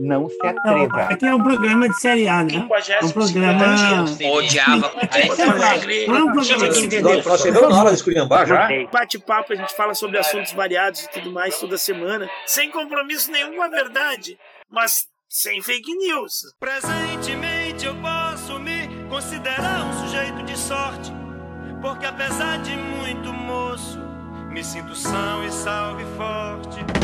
Não se atreva. Aqui é um programa de série A, né? É um programa. Odiava. Nós chegamos na hora de esculhambar já. Bate-papo, a gente fala sobre assuntos variados e tudo mais toda semana, sem compromisso nenhum com a verdade, mas sem fake news. Presentemente eu posso me considerar um sujeito de sorte, porque apesar de muito moço, me sinto são e salve forte.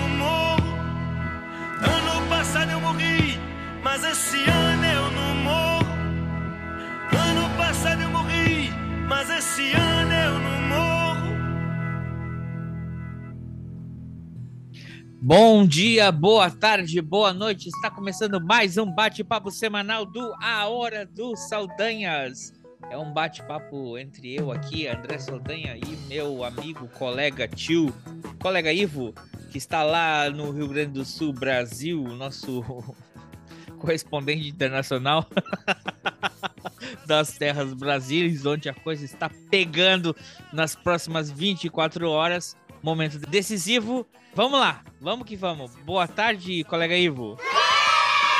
Ano passado eu morri, mas esse ano eu não morro. Ano passado eu morri, mas esse ano eu não morro. Bom dia, boa tarde, boa noite. Está começando mais um bate-papo semanal do A Hora dos Saldanhas. É um bate-papo entre eu aqui, André Saldanha, e meu amigo, colega tio, colega Ivo, que está lá no Rio Grande do Sul, Brasil, nosso correspondente internacional das terras brasileiras, onde a coisa está pegando nas próximas 24 horas. Momento decisivo. Vamos lá, vamos que vamos. Boa tarde, colega Ivo.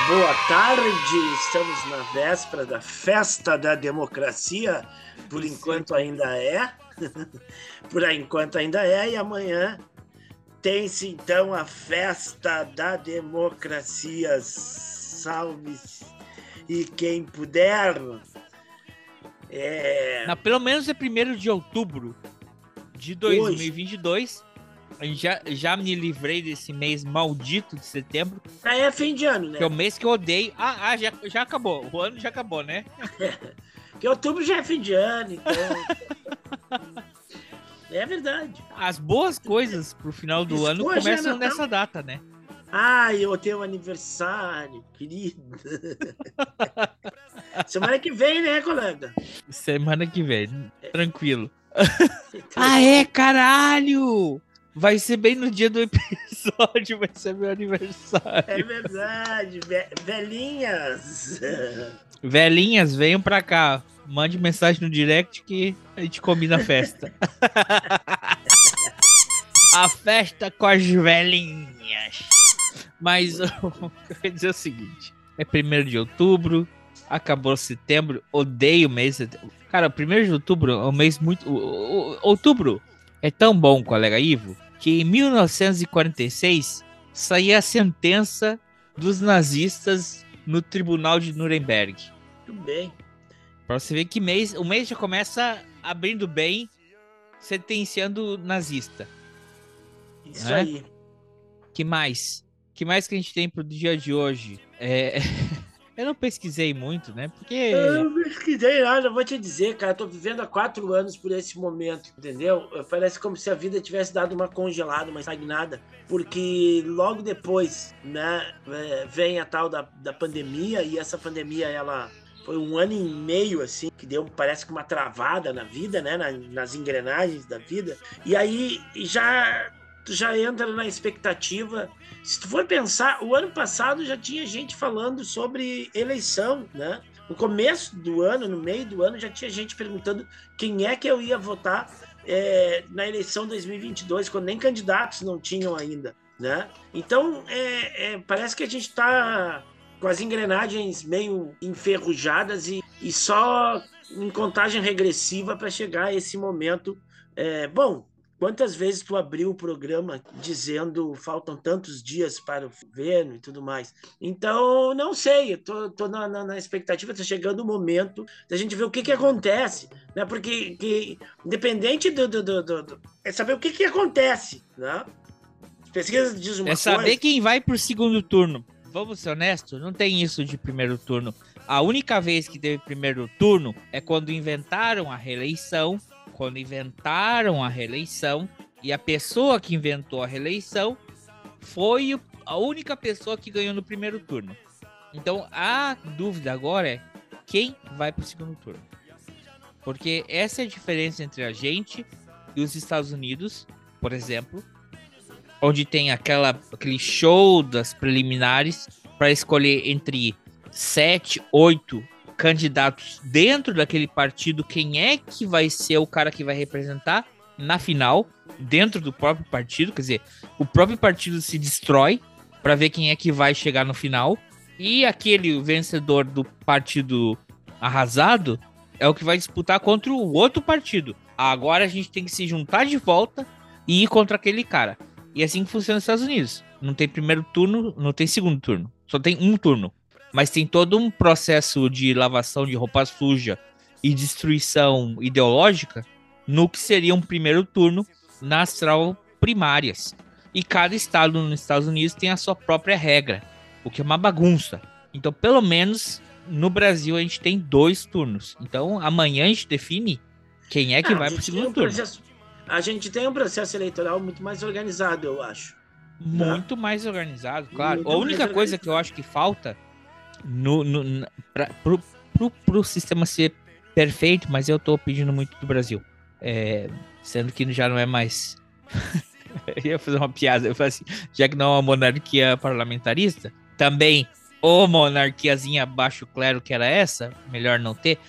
Boa tarde, estamos na véspera da festa da democracia, por enquanto ainda é, por enquanto ainda é, e amanhã tem-se então a festa da democracia, salve-se, e quem puder, é... Pelo menos é 1 de outubro de 2022. A gente já, já me livrei desse mês maldito de setembro. Já é fim de ano, né? Que é o mês que eu odeio. Ah, ah já, já acabou. O ano já acabou, né? que outubro já é fim de ano, então. é verdade. As boas coisas pro final do ano é começam nessa data, né? Ai, eu tenho aniversário, querido. Semana que vem, né, colega? Semana que vem. Tranquilo. ah, é, caralho! Vai ser bem no dia do episódio, vai ser meu aniversário. É verdade, ve- velhinhas. Velhinhas, venham pra cá. Mande mensagem no direct que a gente combina a festa. a festa com as velhinhas. Mas eu quero dizer o seguinte: é 1 de outubro, acabou setembro, odeio o mês. Cara, 1 de outubro é um mês muito. Outubro é tão bom, colega Ivo, que em 1946 saía a sentença dos nazistas no tribunal de Nuremberg. Tudo bem. Pra você ver que mês, o mês já começa abrindo bem, sentenciando nazista. Isso É? aí. Que mais? Que mais que a gente tem pro dia de hoje? É... Eu não pesquisei muito, né? Porque. Eu não pesquisei nada, vou te dizer, cara. Tô vivendo há quatro anos por esse momento, entendeu? Parece como se a vida tivesse dado uma congelada, uma estagnada. Porque logo depois, né, é, vem a tal da, da pandemia, e essa pandemia, ela foi um ano e meio, assim, que deu, parece que uma travada na vida, né, na- nas engrenagens da vida. E aí já já entra na expectativa. Se tu for pensar, o ano passado já tinha gente falando sobre eleição, né? No começo do ano, no meio do ano, já tinha gente perguntando quem é que eu ia votar é, na eleição 2022, quando nem candidatos não tinham ainda, né? Então, é, é, parece que a gente está com as engrenagens meio enferrujadas e, e só em contagem regressiva para chegar a esse momento. É, bom, Quantas vezes tu abriu o programa dizendo faltam tantos dias para o governo e tudo mais? Então, não sei, eu tô, tô na, na- na expectativa, tá chegando o momento da gente ver o que que acontece, né? Porque, que, independente do, do, do, do- É saber o que que acontece, né? As pesquisas dizem uma É saber coisa... quem vai pro segundo turno. Vamos ser honestos, não tem isso de primeiro turno. A única vez que teve primeiro turno é quando inventaram a reeleição. Quando inventaram a reeleição e a pessoa que inventou a reeleição foi a única pessoa que ganhou no primeiro turno. Então a dúvida agora é quem vai para o segundo turno. Porque essa é a diferença entre a gente e os Estados Unidos, por exemplo, onde tem aquela, aquele show das preliminares para escolher entre sete, oito candidatos dentro daquele partido, quem é que vai ser o cara que vai representar na final, dentro do próprio partido, quer dizer, o próprio partido se destrói para ver quem é que vai chegar no final, e aquele vencedor do partido arrasado é o que vai disputar contra o outro partido. Agora a gente tem que se juntar de volta e ir contra aquele cara. E é assim que funciona nos Estados Unidos. Não tem primeiro turno, não tem segundo turno. Só tem um turno mas tem todo um processo de lavação de roupa suja e destruição ideológica no que seria um primeiro turno nas primárias. E cada estado nos Estados Unidos tem a sua própria regra, o que é uma bagunça. Então, pelo menos no Brasil, a gente tem dois turnos. Então, amanhã a gente define quem é que ah, vai para o segundo um turno. Processo, a gente tem um processo eleitoral muito mais organizado, eu acho. Muito tá? mais organizado, claro. Muito a única coisa que eu acho que falta no, no, pro, pro, pro sistema ser perfeito, mas eu tô pedindo muito do Brasil. É, sendo que já não é mais. eu ia fazer uma piada, eu falei assim, já que não é uma monarquia parlamentarista, também ou monarquiazinha baixo clero que era essa, melhor não ter.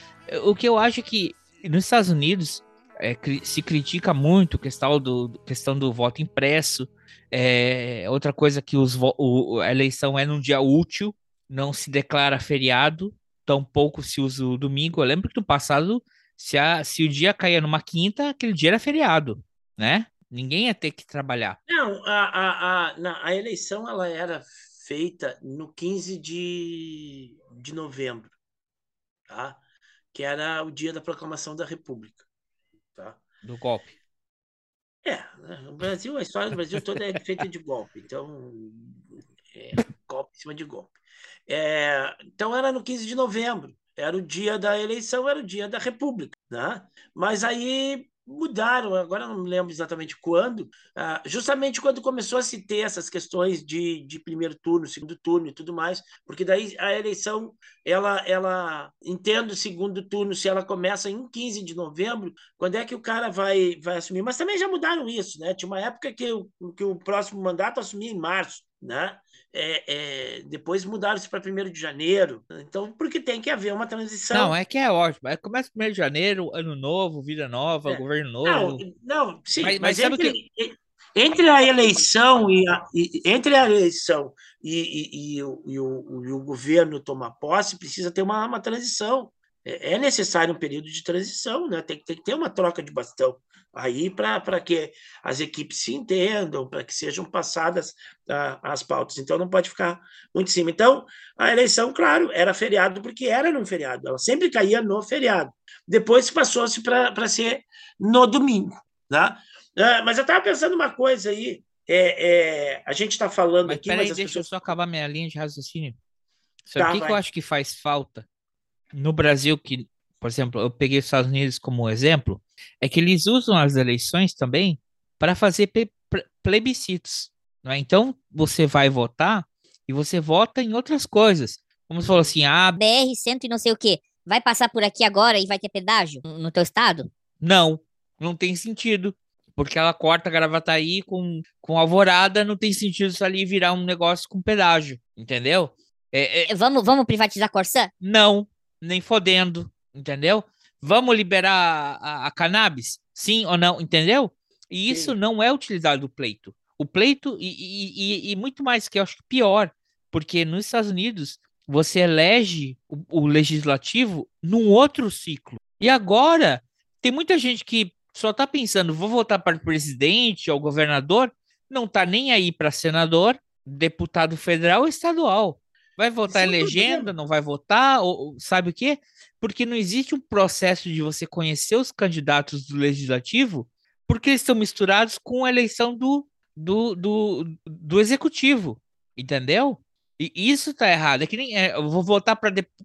O que eu acho é que nos Estados Unidos é, se critica muito questão do, questão do voto impresso. É, outra coisa que os, o, a eleição é num dia útil, não se declara feriado, tampouco se usa o domingo. Eu lembro que no passado, se, a, se o dia caía numa quinta, aquele dia era feriado, né? Ninguém ia ter que trabalhar. Não, a, a, a, a eleição ela era feita no 15 de, de novembro, tá? que era o dia da proclamação da República. Tá? Do golpe. É, né? o Brasil, a história do Brasil toda é feita de golpe, então é, golpe em cima de golpe. É, então era no 15 de novembro, era o dia da eleição, era o dia da República. Né? Mas aí mudaram, agora não me lembro exatamente quando, ah, justamente quando começou a se ter essas questões de, de primeiro turno, segundo turno e tudo mais, porque daí a eleição, ela, ela entendo o segundo turno, se ela começa em 15 de novembro, quando é que o cara vai, vai assumir? Mas também já mudaram isso, né? Tinha uma época que, o, que o próximo mandato assumia em março, né? É, é, depois mudaram-se para 1 de janeiro. Então, porque tem que haver uma transição. Não, é que é ótimo. É, começa 1 de janeiro, ano novo, vida nova, é. governo novo. Não, não sim, mas, mas, mas entre, que... entre a eleição e, a, e entre a eleição e, e, e, o, o, o governo tomar posse, precisa ter uma, uma transição. É, é necessário um período de transição, né? tem, tem que ter uma troca de bastão aí para que as equipes se entendam, para que sejam passadas uh, as pautas. Então não pode ficar muito em cima. Então, a eleição, claro, era feriado porque era num feriado, ela sempre caía no feriado. Depois passou-se para ser no domingo. Uh, mas eu estava pensando uma coisa aí. É, é, a gente está falando mas, aqui. Peraí, deixa pessoas... eu só acabar minha linha de raciocínio. Sabe o tá, que, que eu acho que faz falta no Brasil que por exemplo, eu peguei os Estados Unidos como exemplo, é que eles usam as eleições também para fazer plebiscitos. É? Então, você vai votar e você vota em outras coisas. Como você falou assim, ah, BR cento e não sei o que, vai passar por aqui agora e vai ter pedágio no teu estado? Não, não tem sentido. Porque ela corta a Gravataí com, com alvorada, não tem sentido isso ali virar um negócio com pedágio, entendeu? É, é... Vamos, vamos privatizar a Corsã? Não, nem fodendo entendeu? Vamos liberar a, a, cannabis? Sim ou não, entendeu? E isso Sim. não é utilizado no pleito. O pleito, e, e, e, muito mais que eu acho que pior, porque nos Estados Unidos você elege o, o legislativo num outro ciclo. E agora tem muita gente que só tá pensando, vou votar para o presidente ou governador, não tá nem aí para senador, deputado federal ou estadual. Vai votar em legenda, não vai votar, ou sabe o quê? Porque não existe um processo de você conhecer os candidatos do legislativo, porque eles estão misturados com a eleição do, do, do, do executivo, entendeu? E isso tá errado. É que nem é, eu vou votar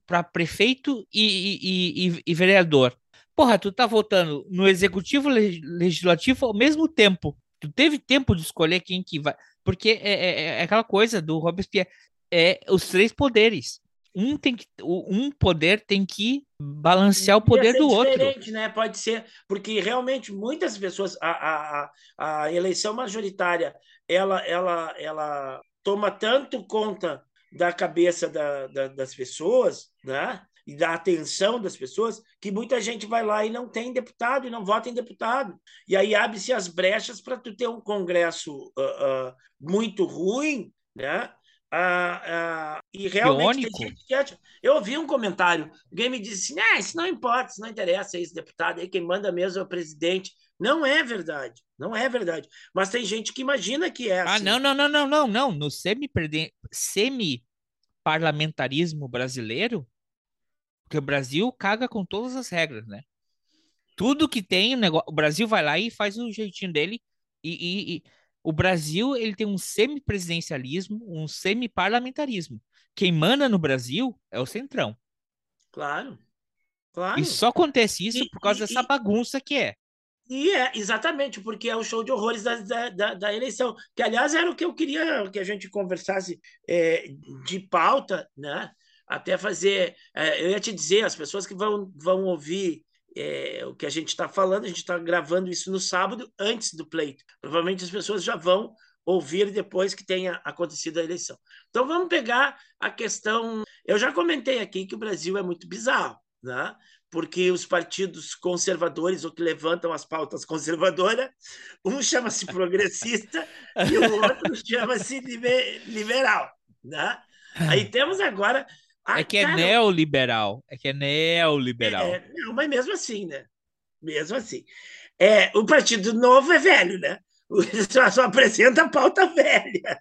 para prefeito e, e, e, e, vereador. Porra, tu tá votando no executivo legislativo ao mesmo tempo. Tu teve tempo de escolher quem que vai. Porque é, é, é aquela coisa do Robespierre. É os três poderes. Um, tem que, um poder tem que balancear o poder do outro. Né? Pode ser, porque realmente muitas pessoas. A, a, a eleição majoritária ela, ela, ela toma tanto conta da cabeça da, da, das pessoas, né? e da atenção das pessoas, que muita gente vai lá e não tem deputado e não vota em deputado. E aí abre-se as brechas para tu ter um Congresso uh, uh, muito ruim, né? Uh, e realmente tem gente que acha... Eu ouvi um comentário, alguém me disse assim, ah, isso não importa, isso não interessa, esse deputado aí, quem manda mesmo é o presidente. Não é verdade, não é verdade. Mas tem gente que imagina que é ah, assim. Ah, não, não, não, não, não, não. No semi-parlamentarismo brasileiro, porque o Brasil caga com todas as regras, né? Tudo que tem, o, negócio, o Brasil vai lá e faz o jeitinho dele. E, e, e o Brasil ele tem um semipresidencialismo, um semi-parlamentarismo. Quem manda no Brasil é o Centrão. Claro. Claro. E só acontece isso e, por causa e, dessa bagunça que é. E é, exatamente, porque é o show de horrores da, da, da, da, eleição. Que, aliás, era o que eu queria que a gente conversasse é, de pauta, né? até fazer. É, eu ia te dizer, as pessoas que vão, vão ouvir é, o que a gente está falando, a gente está gravando isso no sábado, antes do pleito. Provavelmente as pessoas já vão ouvir depois que tenha acontecido a eleição. Então vamos pegar a questão. Eu já comentei aqui que o Brasil é muito bizarro, né? porque os partidos conservadores, ou que levantam as pautas conservadoras, um chama-se progressista e o outro chama-se liberal. Né? Aí temos agora ah, é que é cara, neoliberal. É que é neoliberal. É, não, mas mesmo assim, né? Mesmo assim. É, o Partido Novo é velho, né? Só, só apresenta a pauta velha.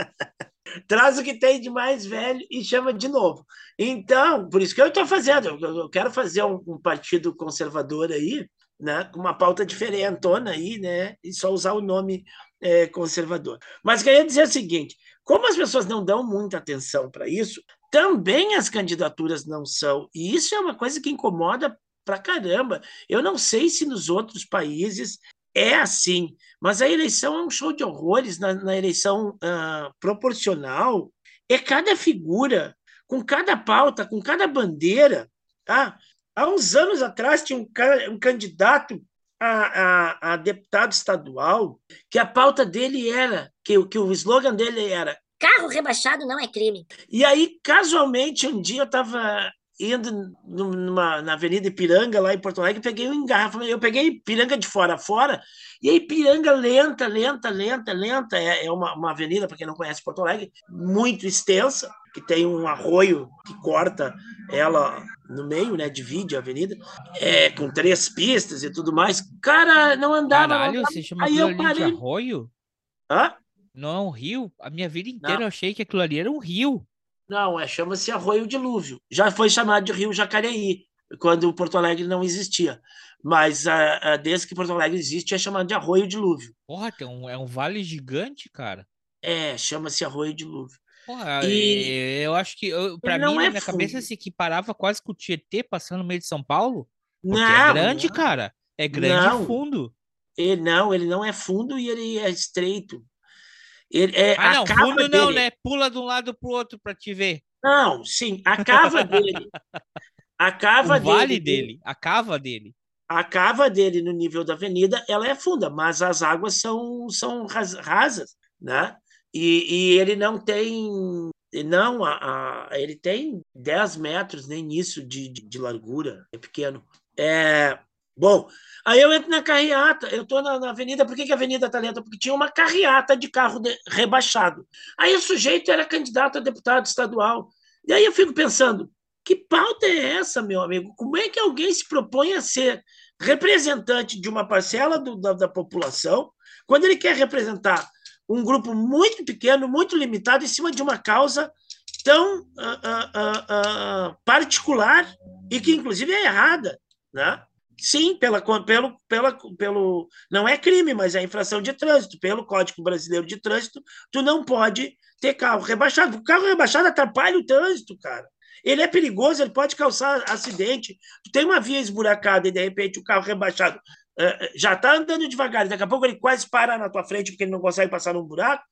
Traz o que tem de mais velho e chama de novo. Então, por isso que eu estou fazendo. Eu quero fazer um, um partido conservador aí, né? Com uma pauta diferentona aí, né? E só usar o nome é, conservador. Mas queria dizer o seguinte: como as pessoas não dão muita atenção para isso, também as candidaturas não são. E isso é uma coisa que incomoda pra caramba. Eu não sei se nos outros países é assim, mas a eleição é um show de horrores na, na eleição uh, proporcional. É cada figura, com cada pauta, com cada bandeira. Tá? Há uns anos atrás tinha um, um candidato a, a, a, deputado estadual que a pauta dele era, que, que o slogan dele era Carro rebaixado não é crime. E aí, casualmente, um dia eu estava indo numa, na Avenida Ipiranga, lá em Porto Alegre, peguei um engarrafamento. Eu peguei Ipiranga de fora a fora, e aí Ipiranga lenta, lenta, lenta, lenta. É, é uma, uma avenida, para quem não conhece Porto Alegre, muito extensa, que tem um arroio que corta ela no meio, né? Divide a avenida, é, com três pistas e tudo mais. Cara, não andava. Caralho, não andava. você chama aí eu parei... de arroio? Hã? Não é um rio? A minha vida inteira não. eu achei que aquilo ali era um rio. Não, é chama-se Arroio Dilúvio. Já foi chamado de Rio Jacareí, quando Porto Alegre não existia. Mas a, a, desde que Porto Alegre existe, é chamado de Arroio Dilúvio. Porra, tem um, é um vale gigante, cara. É, chama-se Arroio Dilúvio. Porra, e... eu acho que, para mim, é na minha fundo. cabeça, se equiparava quase com o Tietê passando no meio de São Paulo. Porque é não, é grande, não. cara. É grande não. e fundo. Ele, não, ele não é fundo e ele é estreito. Ele, é, ah, não, fundo dele... não, né? Pula de um lado para o outro para te ver. Não, sim, a cava dele. A cava o vale dele, dele, a cava dele. A cava dele no nível da avenida, ela é funda, mas as águas são, são rasas, né? E, e ele não tem não, a, a, ele tem 10 metros nem isso de, de, de, largura, é pequeno. É, bom, Aí eu entro na carreata, eu estou na, na, avenida, por que, que a avenida está lenta? Porque tinha uma carreata de carro de, rebaixado. Aí o sujeito era candidato a deputado estadual. E aí eu fico pensando, que pauta é essa, meu amigo? Como é que alguém se propõe a ser representante de uma parcela do, da, da população, quando ele quer representar um grupo muito pequeno, muito limitado, em cima de uma causa tão uh, uh, uh, particular e que, inclusive, é errada, né? Sim, pela, pelo, pela, pelo. Não é crime, mas é infração de trânsito. Pelo Código Brasileiro de Trânsito, tu não pode ter carro rebaixado. O carro rebaixado atrapalha o trânsito, cara. Ele é perigoso, ele pode causar acidente. Tu tem uma via esburacada e de repente o carro rebaixado uh, já está andando devagar, daqui a pouco ele quase para na tua frente porque ele não consegue passar num buraco,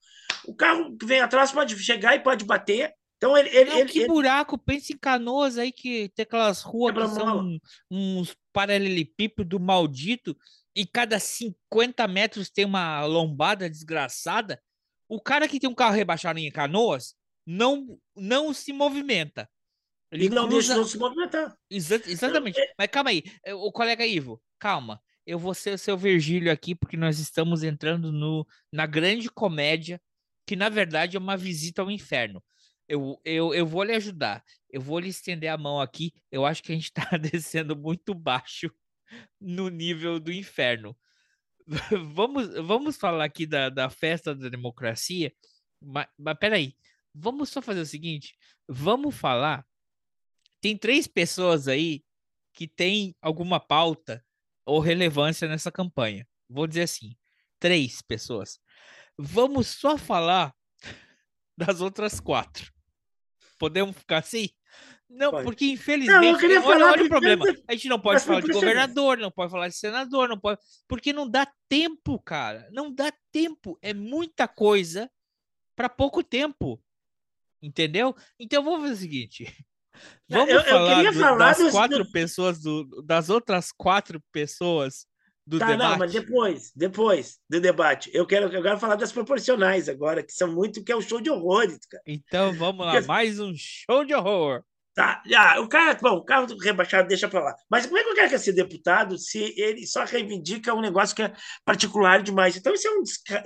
o carro que vem atrás pode chegar e pode bater. Então ele. ele, não, ele que ele... buraco, pensa em canoas aí que tem aquelas ruas que são uns paralelepípedo maldito e cada 50 metros tem uma lombada desgraçada. O cara que tem um carro rebaixado em canoas não, não se movimenta. Ele e não cruza... deixa se movimentar. Exa exatamente. Mas calma aí, o colega Ivo, calma. Eu vou ser o seu Virgílio aqui, porque nós estamos entrando no, na grande comédia, que na verdade é uma visita ao inferno. Eu, eu, eu vou lhe ajudar. Eu vou lhe estender a mão aqui. Eu acho que a gente está descendo muito baixo no nível do inferno. vamos, vamos falar aqui da, da festa da democracia. Mas, mas peraí. Vamos só fazer o seguinte. Vamos falar. Tem três pessoas aí que têm alguma pauta ou relevância nessa campanha. Vou dizer assim. Três pessoas. Vamos só falar das outras quatro. Podemos ficar assim? Não, pode. porque infelizmente. Não, olha, falar olha o problema. A gente não pode falar de governador, não pode falar de senador, não pode. Porque não dá tempo, cara. Não dá tempo. É muita coisa para pouco tempo. Entendeu? Então vamos fazer o seguinte. Vamos eu, falar, eu do, falar das dos, quatro pessoas, do, das outras quatro pessoas do tá, debate. Não, mas depois, depois do debate. Eu quero agora falar das proporcionais agora, que são muito, que é o show de horrores, cara. Então vamos lá, Porque... mais um show de horror. Tá, ah, o cara, bom, o carro rebaixado deixa para lá. Mas como é que o cara quer ser deputado se ele só reivindica um negócio que é particular demais? Então, isso é um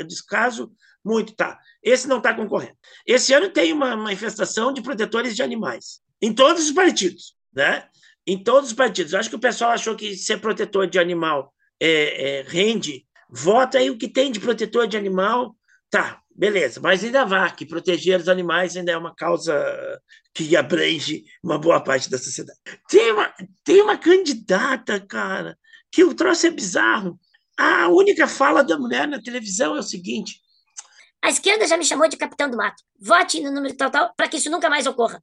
descaso muito, tá? Esse não está concorrendo. Esse ano tem uma manifestação de protetores de animais em todos os partidos, né? Em todos os partidos. Eu acho que o pessoal achou que ser protetor de animal é, é, rende, vota aí o que tem de protetor de animal, tá, beleza, mas ainda vá, que proteger os animais ainda é uma causa que abrange uma boa parte da sociedade. Tem uma, tem uma candidata, cara, que o troço é bizarro. A única fala da mulher na televisão é o seguinte: a esquerda já me chamou de capitão do mato. Vote no número tal, tal, para que isso nunca mais ocorra.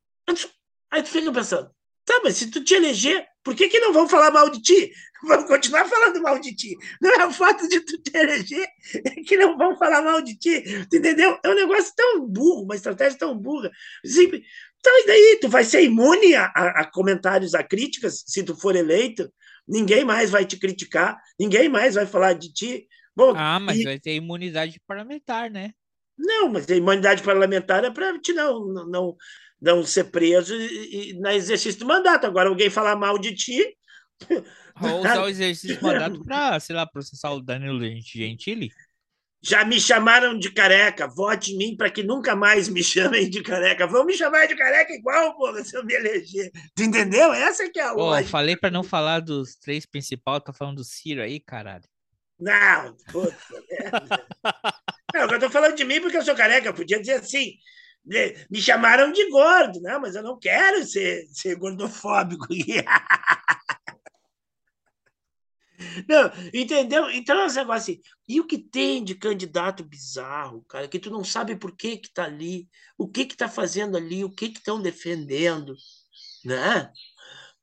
Aí tu fica pensando, Tá, mas se tu te eleger, por que, que não vão falar mal de ti? Vão continuar falando mal de ti. Não é o fato de tu te eleger é que não vão falar mal de ti. Tu entendeu? É um negócio tão burro, uma estratégia tão burra. Simples. Então, e daí? Tu vai ser imune a, a, comentários, a críticas, se tu for eleito? Ninguém mais vai te criticar, ninguém mais vai falar de ti. Bom, ah, mas e... vai ter imunidade parlamentar, né? Não, mas a imunidade parlamentar é para te não, não, não ser preso e, e, na exercício do mandato. Agora, alguém falar mal de ti. Ou usar o exercício do mandato para, sei lá, processar o Danilo Gentili. Já me chamaram de careca. Vote em mim para que nunca mais me chamem de careca. Vão me chamar de careca igual, porra, se eu me eleger. Tu entendeu? Essa que é a oh, lógica. Falei para não falar dos três principais, tô falando do Ciro aí, caralho. Não, puta Não, eu tô falando de mim porque eu sou careca. Eu podia dizer assim, me chamaram de gordo, né? mas eu não quero ser, ser gordofóbico. Não, entendeu? Então é um negócio assim. E o que tem de candidato bizarro, cara, que tu não sabe por que que tá ali, o que que tá fazendo ali, o que que estão defendendo, né?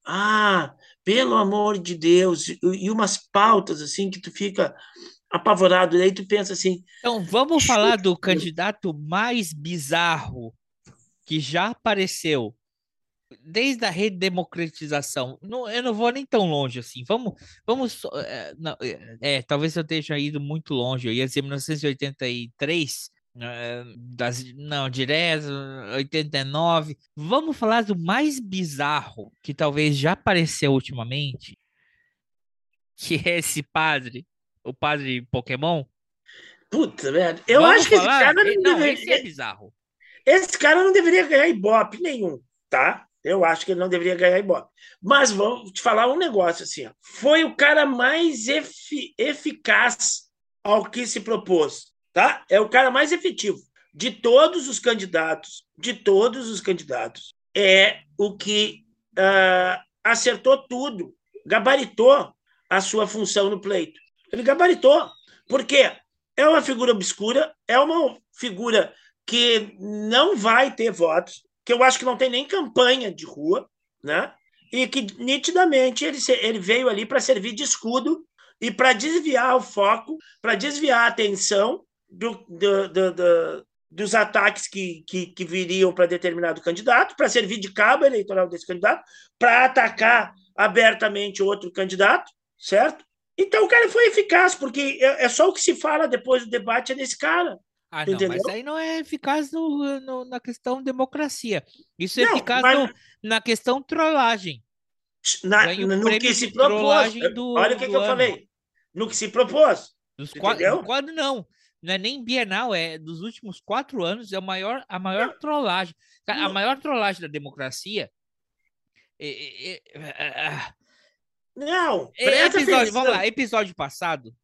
Ah, pelo amor de Deus, e umas pautas assim que tu fica apavorado. E aí tu pensa assim. Então, vamos falar do candidato mais bizarro que já apareceu desde a redemocratização. Não, eu não vou nem tão longe assim. Vamos, vamos. É, não, é, é talvez eu esteja ido muito longe. Eu ia dizer 1983. É, das, não, direto, 89. Vamos falar do mais bizarro que talvez já apareceu ultimamente, que é esse padre o padre Pokémon? Puta merda. Eu Vamos acho que falar? esse cara não, não deveria. Esse é bizarro. Esse cara não deveria ganhar Ibope nenhum, tá? Eu acho que ele não deveria ganhar Ibope. Mas vou te falar um negócio assim: ó. foi o cara mais efi eficaz ao que se propôs, tá? É o cara mais efetivo de todos os candidatos, de todos os candidatos. É o que uh, acertou tudo, gabaritou a sua função no pleito. Ele gabaritou. Por quê? É uma figura obscura, é uma figura que não vai ter votos, que eu acho que não tem nem campanha de rua, né? E que nitidamente ele, ele veio ali para servir de escudo e para desviar o foco, para desviar a atenção do, do, do, do dos ataques que, que, que viriam para determinado candidato, para servir de cabo eleitoral desse candidato, para atacar abertamente outro candidato, certo? Então o cara foi eficaz, porque é, é só o que se fala depois do debate é desse cara. Ah, não, mas aí não é eficaz no, no, na questão democracia. Isso é Não, eficaz mas- no- na questão trollagem. Na, no que se propôs. do- Olha o que, que eu falei. No que se propôs. Dos quatro, não. Não é nem Bienal, é dos últimos quatro anos, é o maior, a maior trollagem. A Não. maior trollagem da democracia. É, é, é, é, Não, episódio, vamos lá, episódio passado,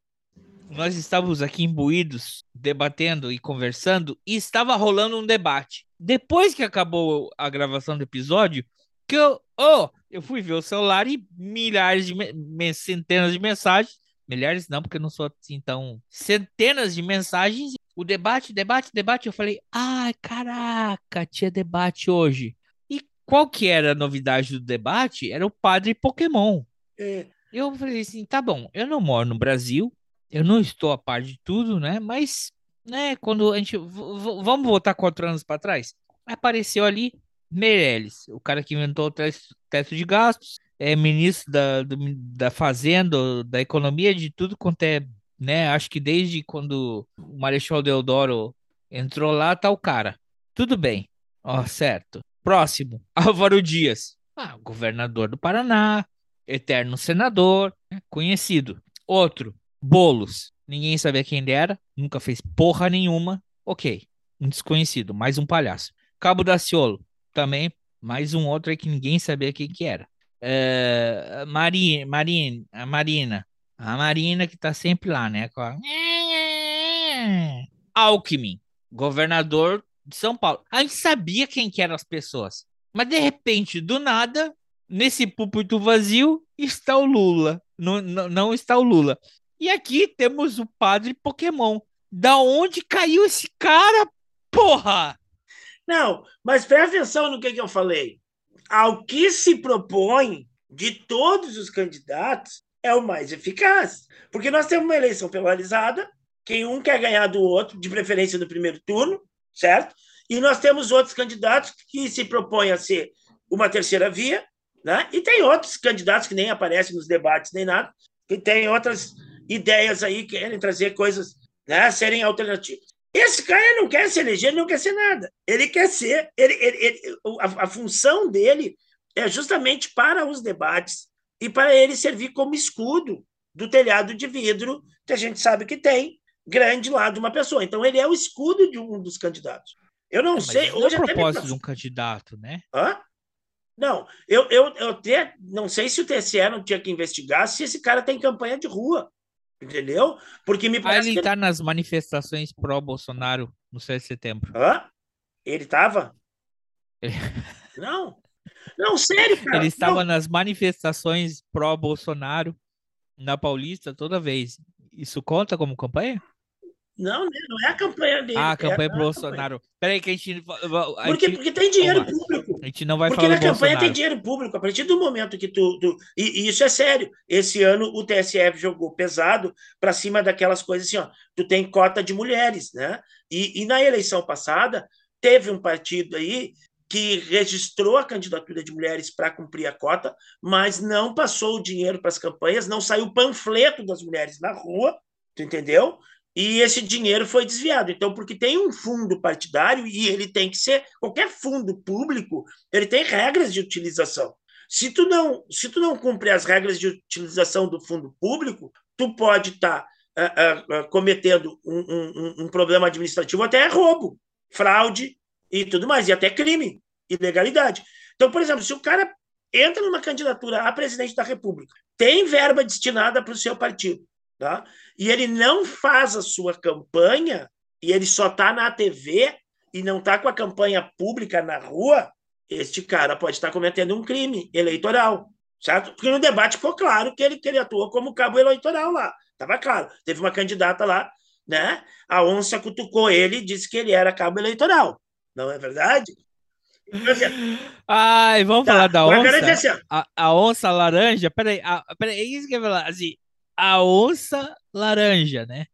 nós estávamos aqui imbuídos, debatendo e conversando, e estava rolando um debate. Depois que acabou a gravação do episódio, que eu, oh, eu fui ver o celular e milhares de centenas de mensagens, milhares não, porque eu não sou assim tão, centenas de mensagens, o debate, debate, debate, eu falei, ai, caraca, tinha debate hoje. E qual que era a novidade do debate? Era o padre Pokémon. É, Eu falei assim, tá bom, eu não moro no Brasil, eu não estou a par de tudo, né? Mas, né, quando a gente. Vamos voltar quatro anos para trás? Apareceu ali Meirelles, o cara que inventou o teto de gastos, é ministro da, do- da Fazenda, da Economia, de tudo quanto é, né? Acho que desde quando o Marechal Deodoro entrou lá, tá o cara. Tudo bem, ó, certo. Próximo, Álvaro Dias, ah, governador do Paraná, eterno senador, né, conhecido. Outro, Bolos. Ninguém sabia quem ele era, nunca fez porra nenhuma. Ok, um desconhecido, mais um palhaço. Cabo Daciolo, também mais um outro aí que ninguém sabia quem que era. É, Mari, Marin, a Marina, a Marina que tá sempre lá, né? com a- Alckmin, governador de São Paulo. A gente sabia quem que eram as pessoas, mas de repente, do nada, nesse púlpito vazio está o Lula. Não, não, não está o Lula. E aqui temos o padre Pokémon. Da onde caiu esse cara, porra? Não, mas presta atenção no que, que eu falei. Ao que se propõe de todos os candidatos é o mais eficaz. Porque nós temos uma eleição polarizada, quem um quer ganhar do outro, de preferência no primeiro turno, certo? E nós temos outros candidatos que se propõem a ser uma terceira via, né? E tem outros candidatos que nem aparecem nos debates nem nada, que têm outras ideias aí, que querem trazer coisas, né, serem alternativas. Esse cara não quer se eleger, ele não quer ser nada. Ele quer ser. Ele, ele, ele- a, a função dele é justamente para os debates e para ele servir como escudo do telhado de vidro que a gente sabe que tem grande lá de uma pessoa. Então, ele é o escudo de um dos candidatos. Eu não Mas sei. é Hoje o até me propósito de um candidato, né? Hã? Não, eu, eu, eu até não sei se o TSE não tinha que investigar se esse cara tem campanha de rua. Entendeu? Porque me Aí parece ele que. tá nas manifestações pró-Bolsonaro no 7 de setembro. Hã? Ele estava? Ele- Não. Não, sério, cara. Ele estava Não, nas manifestações pró-Bolsonaro na Paulista toda vez. Isso conta como campanha? não, né, não é a campanha dele. Ah, é- campanha pro é a Bolsonaro. Peraí que a gente, a Porque, gente, porque tem dinheiro público. A gente não vai Porque falar na campanha Bolsonaro. tem dinheiro público. A partir do momento que tu. tu- e, e isso é sério. Esse ano o TSF jogou pesado para cima daquelas coisas assim, ó. Tu tem cota de mulheres, né? E, e na eleição passada, teve um partido aí que registrou a candidatura de mulheres para cumprir a cota, mas não passou o dinheiro para as campanhas, não saiu panfleto das mulheres na rua, tu entendeu? E esse dinheiro foi desviado. Então, porque tem um fundo partidário e ele tem que ser qualquer fundo público, ele tem regras de utilização. Se tu não, se tu não cumpre as regras de utilização do fundo público, tu pode estar cometendo um, um- um- um problema administrativo, até roubo, fraude e tudo mais, e até crime, ilegalidade. Então, por exemplo, se o cara entra numa candidatura a presidente da República, tem verba destinada para o seu partido, tá? e ele não faz a sua campanha, e ele só está na TV e não está com a campanha pública na rua, este cara pode estar cometendo um crime eleitoral, certo? Porque no debate ficou claro que ele, que ele atuou como cabo eleitoral lá, estava claro. Teve uma candidata lá, né? A onça cutucou ele e disse que ele era cabo eleitoral, não é verdade? Ai, vamos tá, falar da onça? assim, A, a onça laranja, peraí, a, peraí, é isso que eu ia falar, assim, a onça laranja, né?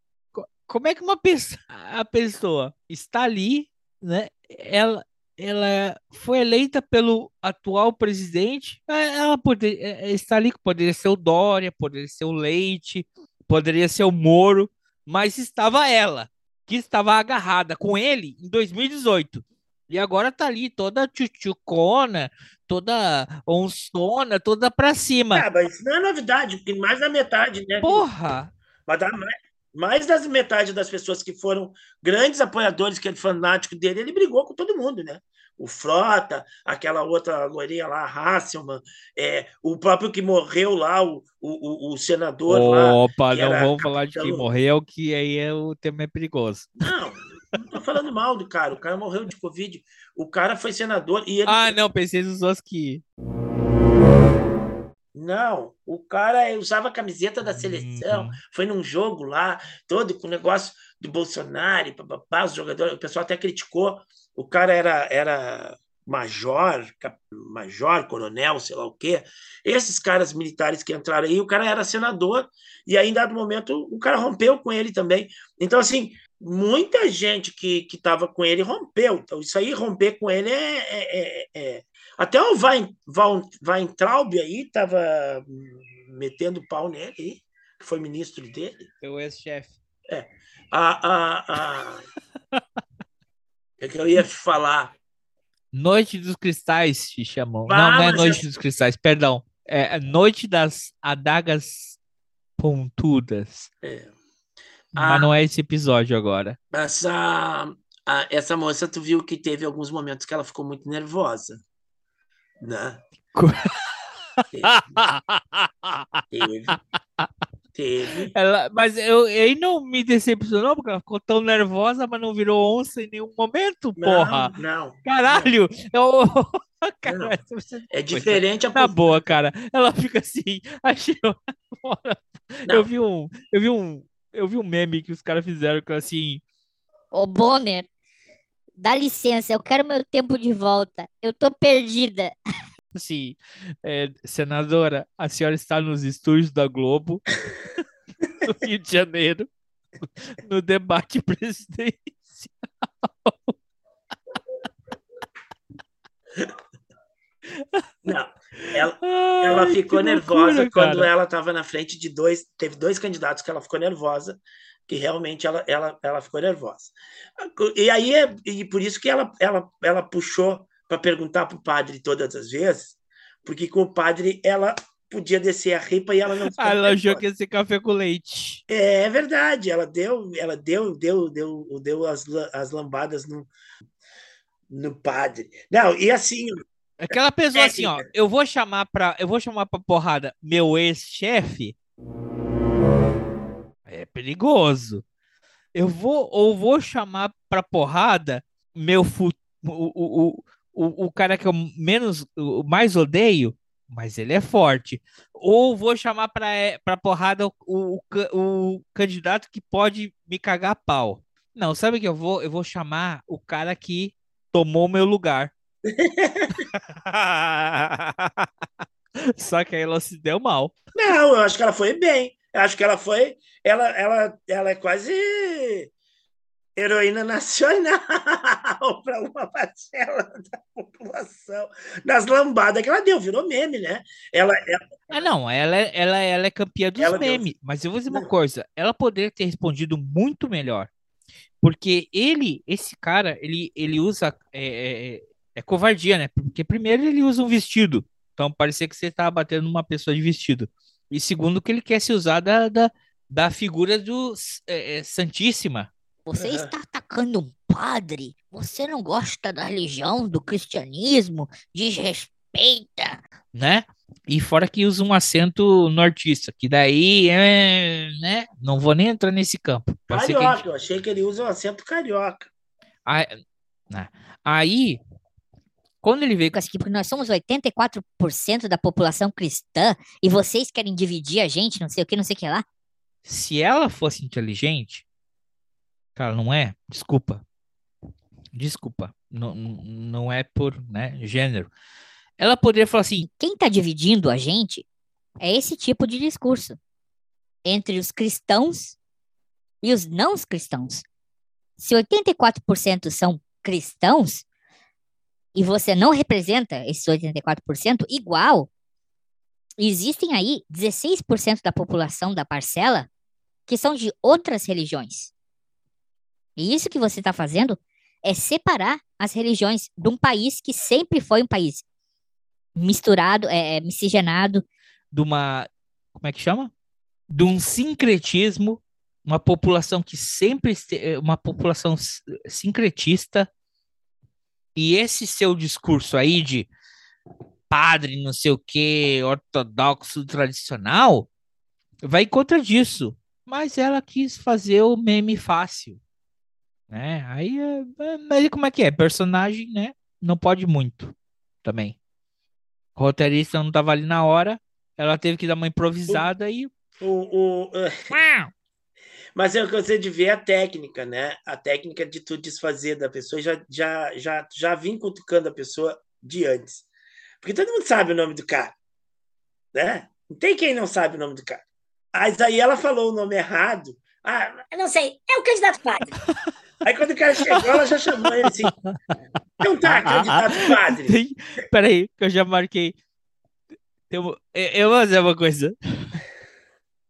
Como é que uma pessoa, a pessoa está ali, né? Ela, ela foi eleita pelo atual presidente, ela poderia é, é, estar ali, poderia ser o Dória, poderia ser o Leite, poderia ser o Moro, mas estava ela, que estava agarrada com ele em 2018. E agora tá ali toda tchutchucona, toda onçona, toda pra cima. É, mas isso não é novidade, porque mais da metade, né? Porra! Mas dá mais, mais das metade das pessoas que foram grandes apoiadores, que é fanático dele, ele brigou com todo mundo, né? O Frota, aquela outra loirinha lá, Hasselman, é, o próprio que morreu lá, o, o, o senador Opa, lá. Opa, não vamos falar de quem morreu, que aí é, o tema é perigoso. Não, não tô falando mal do cara, o cara morreu de Covid. O cara foi senador e ele... Ah, não, pensei nos outros que... Não, o cara usava a camiseta da seleção, uhum. foi num jogo lá, todo com o negócio do Bolsonaro, papapá, os jogadores, o pessoal até criticou. O cara era, era major, major, coronel, sei lá o quê. Esses caras militares que entraram aí, o cara era senador, e aí, em dado momento, o cara rompeu com ele também. Então, assim, muita gente que estava com ele rompeu. Então, isso aí, romper com ele é, é, é, é até o Weintraub aí estava metendo pau nele, que foi ministro dele. Seu ex-chefe. É. A, a, a... é que eu ia falar. Noite dos Cristais se chamou. Não, não é Noite dos Cristais, perdão. É Noite das Adagas Pontudas. É. Mas não é esse episódio agora. Essa, essa moça, tu viu que teve alguns momentos que ela ficou muito nervosa né? teve. Teve. Ela, mas eu, aí não me decepcionou, porque ela ficou tão nervosa, mas não virou onça em nenhum momento, porra. Não. Caralho! Não. Eu, cara, não. É diferente a Na boa, cara. Ela fica assim, achei. Eu vi um. Eu vi um. Eu vi um meme que os caras fizeram com assim. Ô, Bonner, dá licença, eu quero meu tempo de volta. Eu tô perdida. Sim, é, senadora, a senhora está nos estúdios da Globo, no Rio de Janeiro, no debate presidencial. Não, ela, Ai, ela ficou nervosa loucura, quando cara. ela estava na frente de dois. Teve dois candidatos que ela ficou nervosa que realmente ela, ela, ela ficou nervosa. E aí é e por isso que ela, ela, ela puxou para perguntar para o padre todas as vezes, porque com o padre ela podia descer a ripa e ela não. Ah, ela achou que ia ser café com leite. É, é, verdade, ela deu, ela deu, deu, deu, deu as, as lambadas no, no padre. Não, e assim. Aquela pessoa é, assim, ó, eu vou chamar para, eu vou chamar para porrada meu ex-chefe é perigoso. Eu vou ou vou chamar pra porrada meu fu o, o, o, o cara que eu menos o mais odeio, mas ele é forte. Ou vou chamar pra, é, pra porrada o, o, o candidato que pode me cagar pau. Não, sabe que eu vou? Eu vou chamar o cara que tomou meu lugar. Só que aí ela se deu mal. Não, eu acho que ela foi bem. Eu acho que ela foi ela, ela, ela é quase heroína nacional para uma parcela da população, das lambadas que ela deu, virou meme, né? Ela, ela... Ah, não, ela, é, ela, ela é campeã dos ela memes, deu... mas eu vou dizer uma coisa, ela poderia ter respondido muito melhor, porque ele, esse cara, ele, ele usa, é, é, é covardia, né? Porque primeiro ele usa um vestido, então parecia que você estava batendo numa pessoa de vestido, e segundo que ele quer se usar da, da da figura do é, é, Santíssima. Você está atacando um padre? Você não gosta da religião, do cristianismo? Desrespeita. Né? E fora que usa um acento nortista, que daí é, né? Não vou nem entrar nesse campo. carioca, gente... eu achei que ele usa um acento carioca. Aí, né? aí quando ele veio com assim, porque nós somos 84% da população cristã e vocês querem dividir a gente, não sei o que, não sei o que lá se ela fosse inteligente, cara, não é? Desculpa. Desculpa. Não, não é por né, gênero. Ela poderia falar assim: quem está dividindo a gente é esse tipo de discurso. entre os cristãos e os não cristãos. Se 84% são cristãos e você não representa esses 84% igual, existem aí 16% da população da parcela que são de outras religiões. E isso que você está fazendo é separar as religiões de um país que sempre foi um país misturado, é, é miscigenado. De uma. Como é que chama? De um sincretismo, uma população que sempre. Uma população sincretista. E esse seu discurso aí de padre, não sei o que, ortodoxo tradicional, vai contra disso. Mas ela quis fazer o meme fácil. Né? Aí, é, é, mas como é que é? Personagem, né? Não pode muito também. O roteirista não tava ali na hora, ela teve que dar uma improvisada o, e. O, o, Mas eu gostei de ver a técnica, né? A técnica de tu desfazer da pessoa. Já, já, já, já vim cutucando a pessoa de antes. Porque todo mundo sabe o nome do cara. Né? Não tem quem não sabe o nome do cara. Mas aí ela falou o nome errado. Ah, eu não sei, é o candidato padre. aí quando o cara chegou, ela já chamou ele assim. Então tá, candidato padre. Peraí, que eu já marquei. Uma, eu vou fazer uma coisa.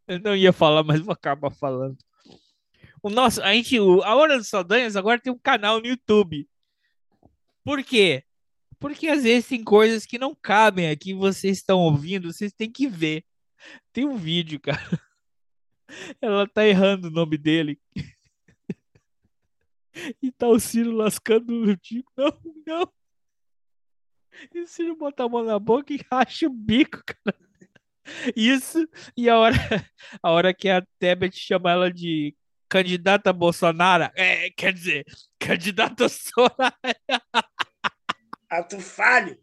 Eu não ia falar, mas vou acabar falando. O nosso, a gente, a Hora dos Saldanhas agora tem um canal no YouTube. Por quê? Porque às vezes tem coisas que não cabem aqui, vocês estão ouvindo, vocês têm que ver. Tem um vídeo, cara. Ela tá errando o nome dele. E tá o Ciro lascando o Tico. Não, não. E o Ciro bota a mão na boca e racha o bico, cara. Isso, e a hora, a hora que a Tebet chama ela de candidata Bolsonaro, é, quer dizer, candidata Soraya. Ato falho.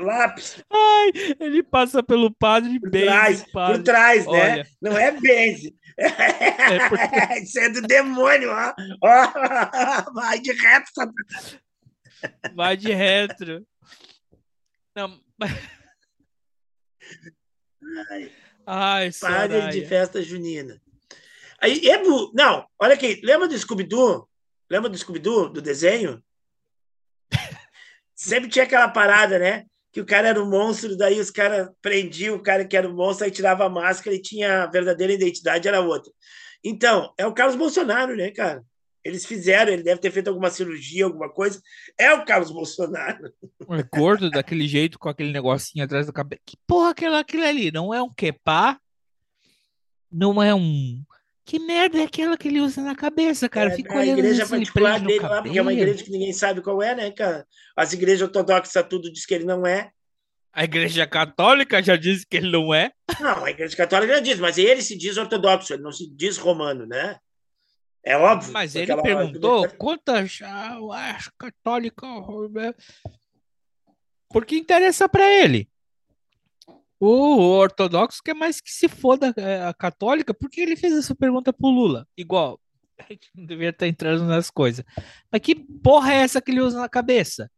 Lápis. Ai, ele passa pelo padre por trás, padre. Por trás, né? Olha. Não é Benze. É porque... Isso é do demônio, ó. ó. Vai de retro. Vai de retro. Não, Ai Padre de festa junina. Aí, Ebu, não, olha aqui, lembra do Scooby-Doo? Lembra do Scooby-Doo, do desenho? Sempre tinha aquela parada, né? Que o cara era um monstro, daí os caras prendiam o cara que era o um monstro, aí tirava a máscara e tinha a verdadeira identidade, era outra. Então, é o Carlos Bolsonaro, né, cara? Eles fizeram, ele deve ter feito alguma cirurgia, alguma coisa. É o Carlos Bolsonaro. É gordo daquele jeito, com aquele negocinho atrás da cabeça. Que porra aquilo, aquilo ali? Não é um quepá? Não é um que merda é aquela que ele usa na cabeça, cara? É, Fica a igreja particular dele lá, porque é uma igreja que ninguém sabe qual é, né, cara? As igrejas ortodoxas tudo diz que ele não é. A igreja católica já diz que ele não é? Não, a igreja católica já diz, mas ele se diz ortodoxo, ele não se diz romano, né? É óbvio. Mas ele perguntou quantas ah, católica. Porque interessa para ele. O ortodoxo quer mais que se foda é, a católica, porque ele fez essa pergunta pro Lula. Igual, a gente não deveria estar entrando nas coisas. Mas que porra é essa que ele usa na cabeça?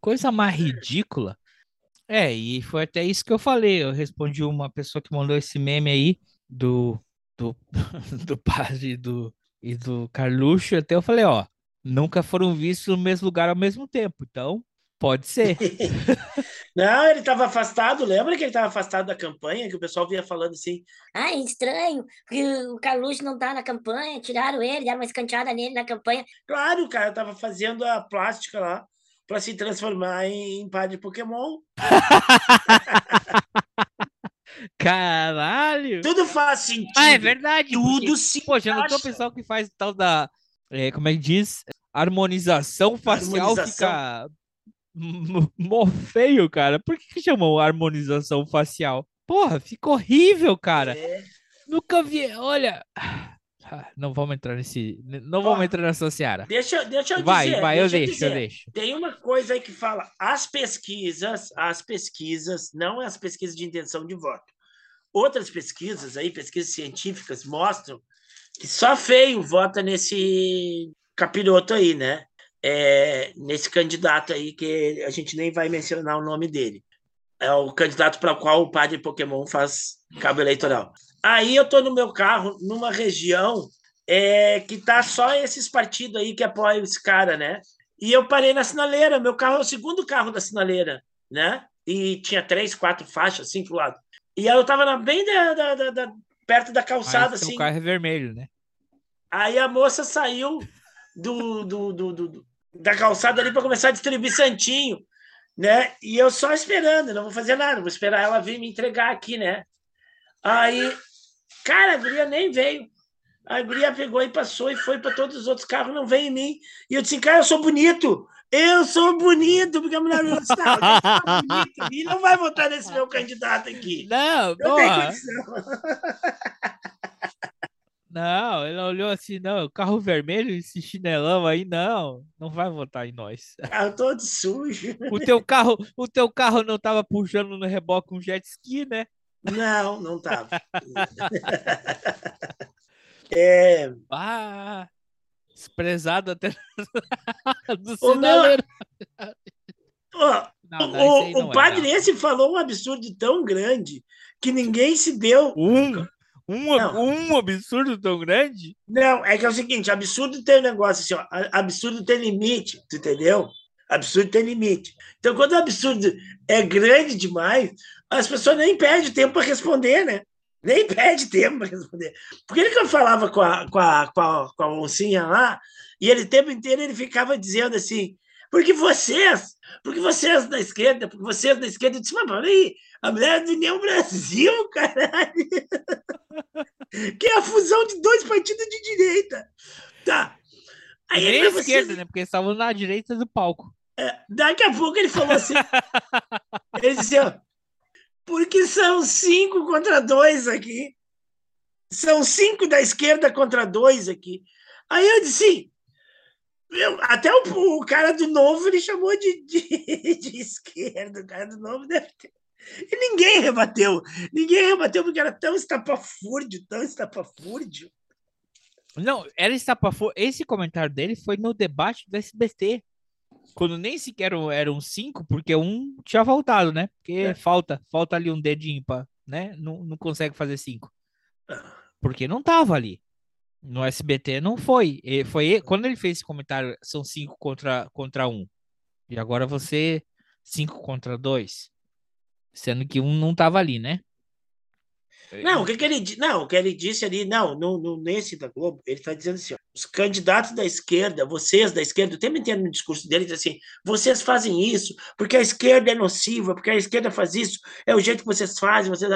Coisa mais ridícula. É, e foi até isso que eu falei. Eu respondi uma pessoa que mandou esse meme aí do, do, do padre do, e do Carluxo. Até eu falei, ó, nunca foram vistos no mesmo lugar ao mesmo tempo. Então, Pode ser. Não, ele estava afastado. Lembra que ele estava afastado da campanha? Que o pessoal vinha falando assim. Ah, é estranho, porque o Carluxo não tá na campanha, tiraram ele, deram uma escanteada nele na campanha. Claro, o cara estava fazendo a plástica lá para se transformar em, em padre Pokémon. Caralho! Tudo faz sentido. Ah, é verdade. Tudo porque, se Poxa, não o pessoal que faz tal da. É, como é que diz? Harmonização facial Harmonização. fica mó feio, cara. Por que, que chamam harmonização facial? Porra, fica horrível, cara. É. Nunca vi. Olha. Ah, não vamos entrar nesse. Não vamos entrar nessa seara. Deixa, deixa eu vai, dizer. Vai, vai, eu deixo, eu deixo. Tem uma coisa aí que fala: as pesquisas, as pesquisas, não é as pesquisas de intenção de voto. Outras pesquisas aí, pesquisas científicas, mostram que só feio vota nesse capiroto aí, né? É, nesse candidato aí, que a gente nem vai mencionar o nome dele. É o candidato para o qual o padre Pokémon faz cabo eleitoral. Aí eu tô no meu carro, numa região é, que tá só esses partidos aí que apoiam esse cara, né? E eu parei na sinaleira. Meu carro é o segundo carro da sinaleira, né? E tinha três, quatro faixas assim pro lado. E aí eu tava na, bem da, da, da, da- perto da calçada, assim. O carro é vermelho, né? Aí a moça saiu do, do- do- do- da calçada ali para começar a distribuir santinho, né? E eu só esperando, não vou fazer nada, vou esperar ela vir me entregar aqui, né? Aí, cara, a guria nem veio. A guria pegou e passou e foi para todos os outros carros, não veio em mim. E eu disse, cara, eu sou bonito. Eu sou bonito, porque a mulher não, tá bonito e não vai votar nesse meu candidato aqui. Não, condição. Não, ela olhou assim, não, carro vermelho, esse chinelão aí, não, não vai votar em nós. Carro todo sujo. O teu carro, o teu carro não tava puxando no reboque um jet ski, né? Não, não tava. É, Ah, desprezado até do meu, Não, não, o, o é, padre não. esse falou um absurdo tão grande que ninguém se deu. Um, um, Não. um absurdo tão grande? Não, é que é o seguinte: absurdo tem um negócio assim, ó, absurdo tem limite, tu entendeu? Absurdo tem limite. Então, quando o absurdo é grande demais, as pessoas nem perdem tempo para responder, né? Nem perde tempo para responder. Por que que eu falava com a, com, a, com, a, com a mocinha lá, e ele o tempo inteiro ele ficava dizendo assim, porque vocês, porque vocês da esquerda, porque vocês da esquerda, eu disse, mas peraí, a mulher é do União Brasil, caralho. que é a fusão de dois partidos de direita. Tá. Aí Nem ele a falou assim, esquerda, né? Porque eles estavam na direita do palco. Daqui a pouco ele falou assim. ele disse, ó, porque são cinco contra dois aqui. São cinco da esquerda contra dois aqui. Aí eu disse, meu, até o, o cara do novo ele chamou de, de, de esquerda. O cara do novo deve ter. E ninguém rebateu. Ninguém rebateu porque era tão estapafúrdio, tão estapafúrdio. Não, era estapafúrdio. Esse comentário dele foi no debate do SBT. Quando nem sequer eram, cinco, porque um tinha voltado, né? Porque É. falta, falta ali um dedinho pra, né? Não, não consegue fazer cinco. Porque não tava ali. No SBT não foi. E foi quando ele fez esse comentário, são cinco contra, contra um. E agora você, cinco contra dois. Sendo que um não tava ali, né? Não, o que, que ele não, o que ele disse ali, não, no, no- nesse da Globo, ele está dizendo assim: ó, os candidatos da esquerda, vocês da esquerda, o tempo inteiro no discurso dele, diz assim: vocês fazem isso porque a esquerda é nociva, porque a esquerda faz isso, é o jeito que vocês fazem, vocês...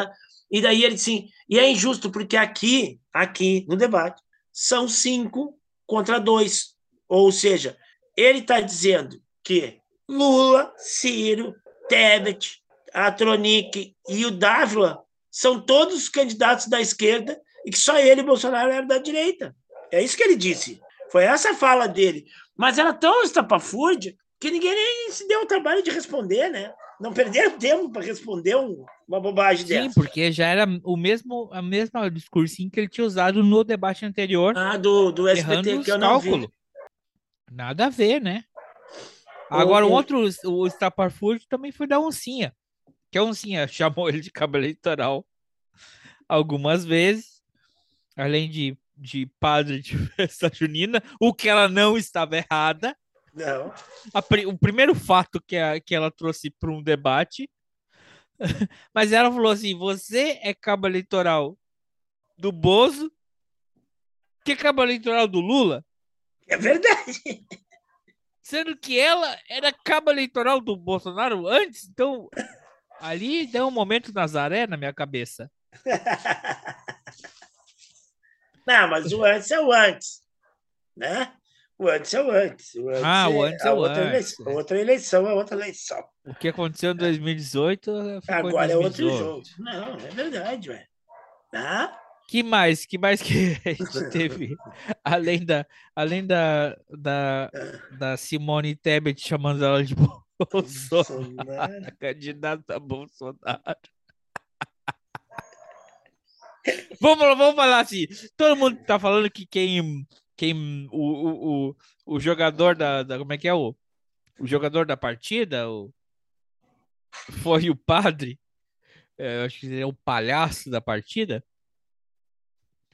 e daí ele disse assim, e é injusto porque aqui, aqui no debate, são cinco contra dois, ou seja, ele está dizendo que Lula, Ciro, Tebet, a Tronic e o Dávila são todos candidatos da esquerda e que só ele, Bolsonaro, era da direita. É isso que ele disse. Foi essa a fala dele. Mas era tão estapafúrdia que ninguém nem se deu o trabalho de responder, né? Não perderam tempo para responder um- uma bobagem Sim, dessa. porque já era o mesmo, a mesma discursinho que ele tinha usado no debate anterior, Ah, do, do SBT que eu não vi. Nada a ver, né? Agora, o o- outro, o estapafúrdio também foi da Oncinha, que a Oncinha chamou ele de cabo eleitoral algumas vezes, além de, de padre de festa junina, o que ela não estava errada. Não. a o primeiro fato que, a- que ela trouxe para um debate. Mas ela falou assim: você é cabo eleitoral do Bozo, que é cabo eleitoral do Lula, É verdade. sendo que ela era cabo eleitoral do Bolsonaro antes. Então, ali deu um momento Nazaré na minha cabeça. Não, mas o antes é o antes. Né? O antes é o antes. O antes Ah, o antes é o outra antes. Eleição, outra eleição é outra eleição. O que aconteceu em 2018 ficou Agora em é outro 2018. jogo. Não, é verdade, velho. Tá? Que mais? Que mais que a gente teve? Além da, além da, da, da Simone Tebet chamando ela de Bolsonaro, Bolsonaro. a candidata a Bolsonaro. vamos, vamos falar assim. Todo mundo tá falando que quem, quem o, o, o, o jogador da, da. Como é que é o? O jogador da partida, o, foi o padre, é, acho que ele é o palhaço da partida.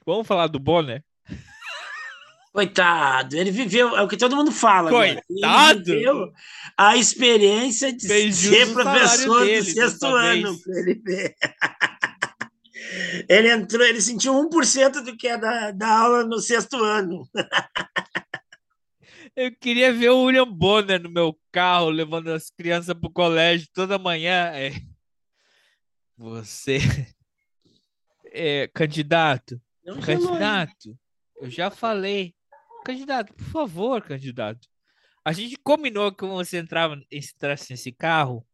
Vamos falar do Bonner? Coitado, ele viveu, é o que todo mundo fala. né? Coitado! Viveu a experiência de Fez ser professor dele, do sexto ano. ele entrou, ele sentiu 1% do que é da, da aula no sexto ano. Eu queria ver o William Bonner no meu carro, levando as crianças pro colégio toda manhã. É. Você é candidato, Não candidato. Eu já falei, candidato, por favor, candidato. A gente combinou que quando você entrava, entrasse nesse carro,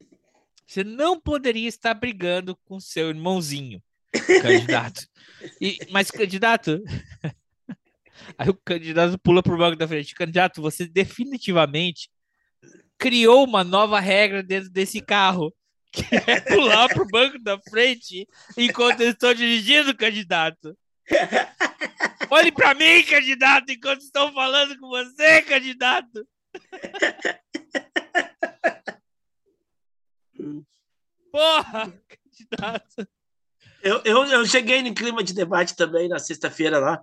você não poderia estar brigando com seu irmãozinho, candidato. E, mas candidato, Aí o candidato pula pro banco da frente. Candidato, você definitivamente criou uma nova regra dentro desse carro. Que é pular pro banco da frente enquanto eu estou dirigindo, candidato. Olhe para mim, candidato, enquanto estou falando com você, candidato. Porra, candidato. Eu, eu, eu cheguei no clima de debate também na sexta-feira lá.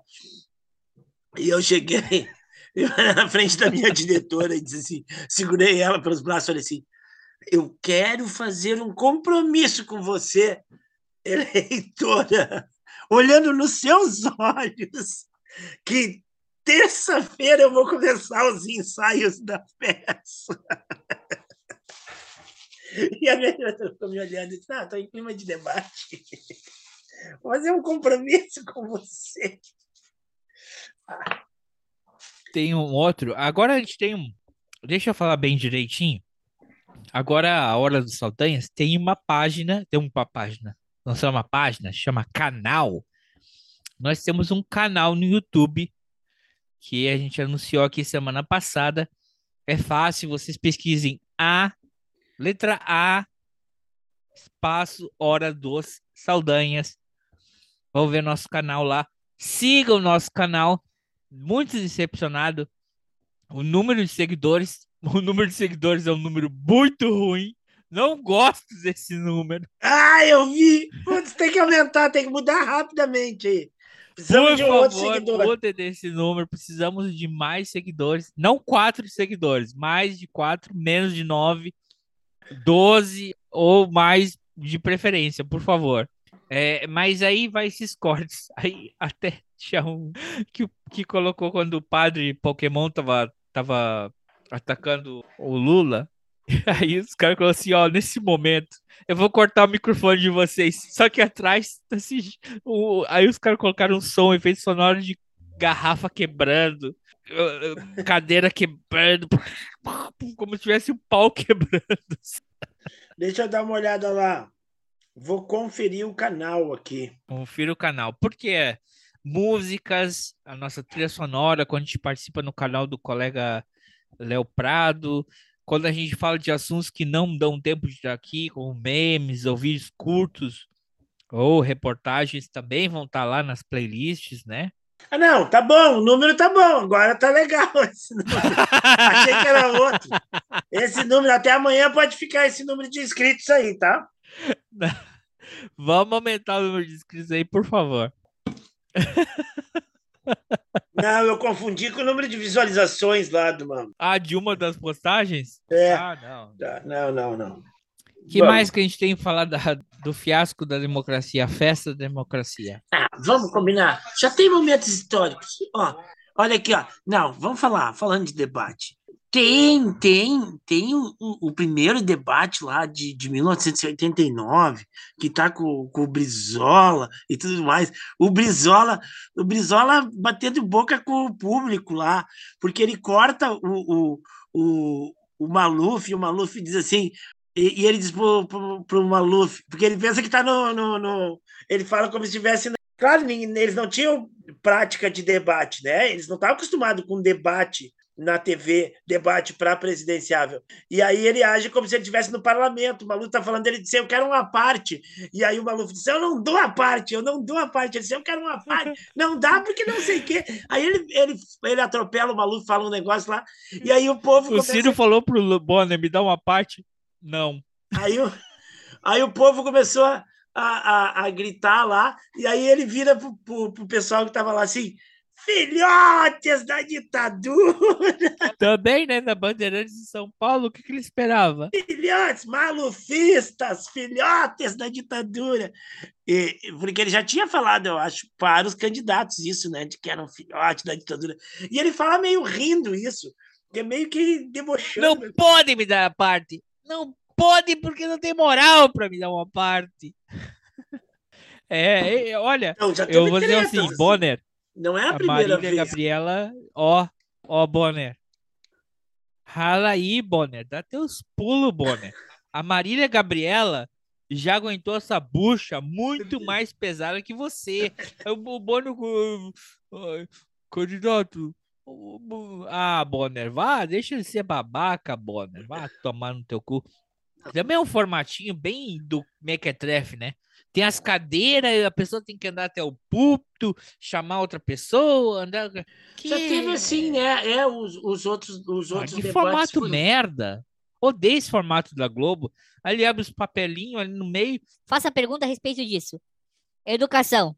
E eu cheguei na frente da minha diretora e disse assim: segurei ela pelos braços e falei assim: Eu quero fazer um compromisso com você, eleitora, olhando nos seus olhos, que terça-feira eu vou começar os ensaios da peça. E a minha diretora ficou me olhando e disse: Ah, estou em clima de debate. Vou fazer um compromisso com você. Tem um outro. Agora a gente tem um. Deixa eu falar bem direitinho. Agora, a Hora dos Saldanhas tem uma página. Tem uma página. Só uma página, chama canal. Nós temos um canal no YouTube que a gente anunciou aqui semana passada. É fácil, vocês pesquisem A, letra A, espaço, Hora dos Saldanhas. Vão ver nosso canal lá. Siga o nosso canal. Muito decepcionado. O número de seguidores. O número de seguidores é um número muito ruim. Não gosto desse número. Ah, eu vi! Putz, tem que aumentar, tem que mudar rapidamente aí. Precisamos Por de um outro favor, seguidor. mudem desse número. Precisamos de mais seguidores. Não quatro seguidores. Mais de quatro, menos de nove, doze ou mais de preferência, por favor. É, mas aí vai esses cortes. Aí até tinha um que, que colocou quando o padre Pokémon tava, tava atacando o Lula. Aí os caras falaram assim: ó, nesse momento eu vou cortar o microfone de vocês. Só que atrás, assim, o, aí os caras colocaram um som, efeito sonoro de garrafa quebrando, cadeira quebrando, como se tivesse um pau quebrando. Deixa eu dar uma olhada lá. Vou conferir o canal aqui. Confira o canal. Porque músicas, a nossa trilha sonora, quando a gente participa no canal do colega Léo Prado, quando a gente fala de assuntos que não dão tempo de estar aqui, como memes ou vídeos curtos, ou reportagens também vão estar lá nas playlists, né? Ah, não, tá bom, o número tá bom, agora tá legal esse número. Achei que era outro. Esse número, até amanhã pode ficar esse número de inscritos aí, tá? Vamos aumentar o número de inscritos aí, por favor. Não, eu confundi com o número de visualizações lá do mano. Ah, de uma das postagens? É. Ah, não. Tá, Não, não, não. que Vamos. mais que a gente tem que falar da- do fiasco da democracia, a festa da democracia? Ah, vamos combinar. Já tem momentos históricos. Ó, olha aqui, ó. Não, vamos falar, falando de debate. Tem, tem, tem o, o- primeiro debate lá de, de 1989, que tá com, com o Brizola e tudo mais. O Brizola, o Brizola batendo boca com o público lá, porque ele corta o, o, o, o Maluf, e o Maluf diz assim, e, e ele diz pro, pro, pro Maluf, porque ele pensa que tá no, no, no- ele fala como se estivesse. Claro, eles não tinham prática de debate, né? Eles não estavam acostumados com debate na TV, debate para presidenciável. E aí ele age como se ele estivesse no parlamento. O Maluf está falando, ele disse, eu quero uma parte. E aí o Maluf disse, eu não dou a parte, eu não dou a parte. Ele disse, eu quero uma parte. Não dá porque não sei o quê. Aí ele, ele, ele atropela o Maluf, fala um negócio lá. E aí o povo O começa Ciro falou pro Lu- Bonner, me dá uma parte? Não. Aí o, Aí o povo começou a, a, a, gritar lá, e aí ele vira pro, pro pessoal que tava lá assim: filhotes da ditadura! Também, né, na Bandeirantes de São Paulo, o que, que ele esperava? Filhotes, malufistas, filhotes da ditadura. E, porque ele já tinha falado, eu acho, para os candidatos isso, né, de que eram filhotes da ditadura. E ele fala meio rindo isso, que é meio que debochando. Não pode me dar a parte! Não pode porque não tem moral para me dar uma parte. É, olha, não, eu vou dizer assim, assim, Bonner. Não é a, a primeira Marília vez. Gabriela, ó, ó, Bonner. Rala aí, Bonner. Dá teus pulos, Bonner. A Marília Gabriela já aguentou essa bucha muito mais pesada que você. O Bonner, candidato. Ah, Bonner, vá, deixa ele ser babaca, Bonner. Vá tomar no teu cu. Também é um formatinho bem do Mequetrefe, né? Tem as cadeiras, a pessoa tem que andar até o púlpito, chamar outra pessoa, andar. Que... Já teve assim, né? É, os, os outros. Os ah, outros que formato merda! Odeio esse formato da Globo. Ali abre os papelinhos ali no meio. Faça a pergunta a respeito disso. Educação.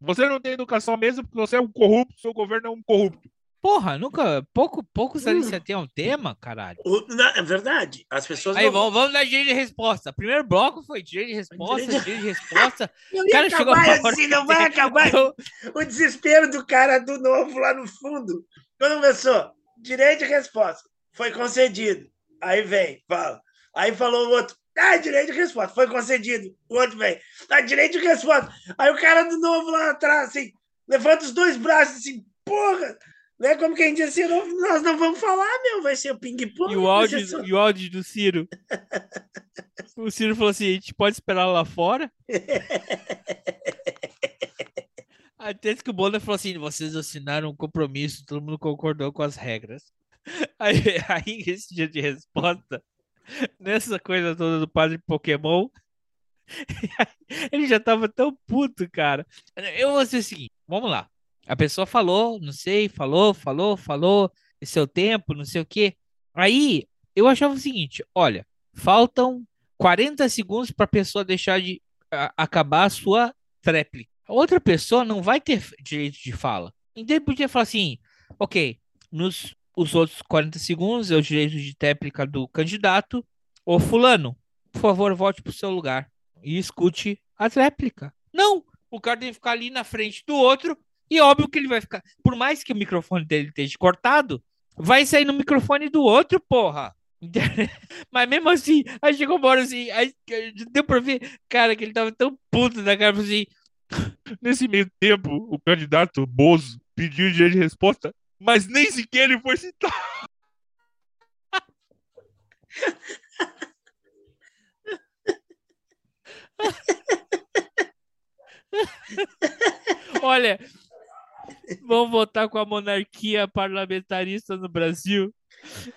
Você não tem educação mesmo porque você é um corrupto, seu governo é um corrupto. Porra, nunca. Pouco, poucos ali você tem um tema, caralho. O, na, é verdade. As pessoas. Aí, não... vamos, vamos dar direito de resposta. Primeiro bloco foi direito de resposta, direito de resposta. o cara chegou assim, não vai acabar. o desespero do cara do novo lá no fundo. Quando começou, direito de resposta. Foi concedido. Aí vem, fala. Aí falou o outro. Ah, direito de resposta. Foi concedido. O outro vem. Ah, direito de resposta. Aí o cara do novo lá atrás, assim, levanta os dois braços assim, porra! Né? Como quem diz assim, não, nós não vamos falar, meu, vai ser o ping-pong. E o áudio, só... e o áudio do Ciro? o Ciro falou assim: a gente pode esperar lá fora? Até que o Bonner falou assim: vocês assinaram um compromisso, todo mundo concordou com as regras. Aí, aí esse dia de resposta, nessa coisa toda do padre Pokémon, ele já tava tão puto, cara. Eu vou dizer o seguinte: vamos lá. A pessoa falou, não sei, falou, falou, falou, seu tempo, não sei o quê. Aí eu achava o seguinte: olha, faltam 40 segundos para a pessoa deixar de a, acabar a sua tréplica. Outra pessoa não vai ter direito de fala. Então ele podia falar assim: ok, nos os outros 40 segundos é o direito de tréplica do candidato. Ô Fulano, por favor, volte para o seu lugar e escute a réplica. Não! O cara tem que ficar ali na frente do outro e óbvio que ele vai ficar. Por mais que o microfone dele esteja cortado, vai sair no microfone do outro, porra. Mas mesmo assim, aí chegou uma hora assim, aí deu pra ver, cara, que ele tava tão puto da cara, assim. Nesse meio tempo, o candidato Bozo pediu dia de resposta, mas nem sequer ele foi citado. Olha, Vamos votar com a monarquia parlamentarista no Brasil.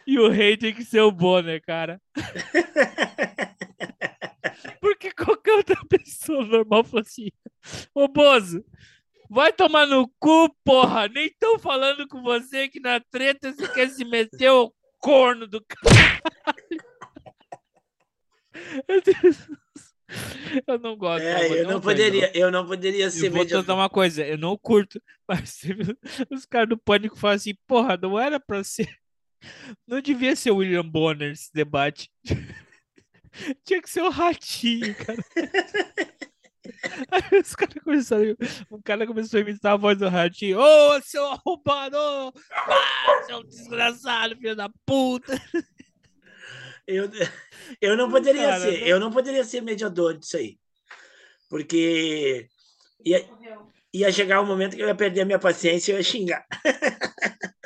E o rei tem que ser o Bonner, cara. Porque qualquer outra pessoa normal falou assim: Ô Bozo, vai tomar no cu, porra. Nem tão falando com você que na treta você quer se meter o corno do caralho. Meu Deus. Eu não gosto. É, eu, não poderia, eu não poderia ser eu vou mediador. uma coisa, eu não curto, mas os caras do pânico falam assim, porra, não era pra ser. Não devia ser o William Bonner esse debate. Tinha que ser o ratinho, cara. Aí os caras começaram. Um cara começou a imitar a voz do ratinho. Ô, oh, seu arrombado! Ah, seu desgraçado, filho da puta! Eu, eu não poderia Cara, ser, não... eu não poderia ser mediador disso aí. Porque ia, ia chegar um momento que eu ia perder a minha paciência e eu ia xingar.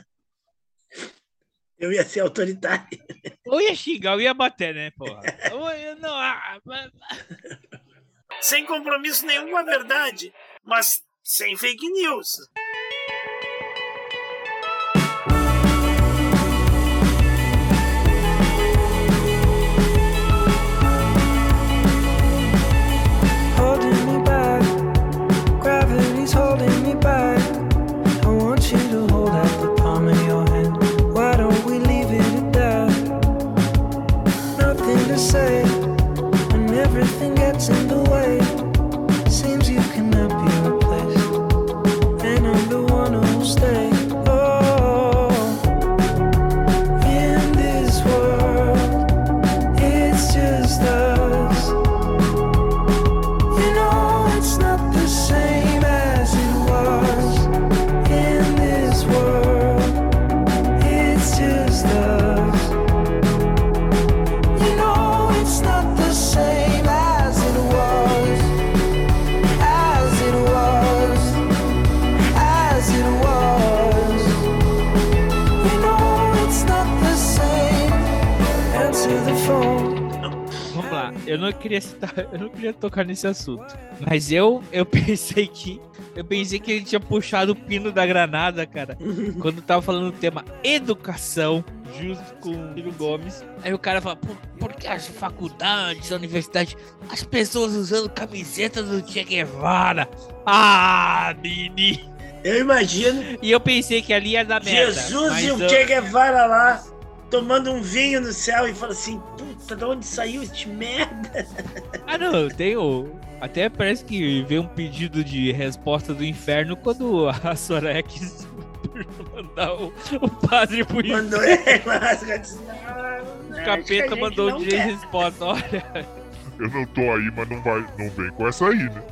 Eu ia ser autoritário. Ou ia xingar, eu ia bater, né, porra? Eu, não, ah, mas... Sem compromisso nenhum com a verdade, mas sem fake news. Eu não queria citar, eu não queria tocar nesse assunto. Mas eu, eu pensei que. Eu pensei que ele tinha puxado o pino da granada, cara. quando tava falando do tema educação, justo com o Ciro Gomes. Aí o cara fala, por, por que as faculdades, a universidade, as pessoas usando camiseta do Che Guevara? Ah, Nini! Eu imagino. E eu pensei que ali ia dar merda. Jesus e o eu... Che Guevara lá, tomando um vinho no céu e fala assim, puta, de onde saiu este merda? Ah, não, eu tenho... Até parece que veio um pedido de resposta do inferno quando a Sorex mandar o, o padre pro inferno. Mandou ele, mas... O capeta mandou um dia de resposta, olha... Eu não tô aí, mas não, vai, não vem com essa aí, né?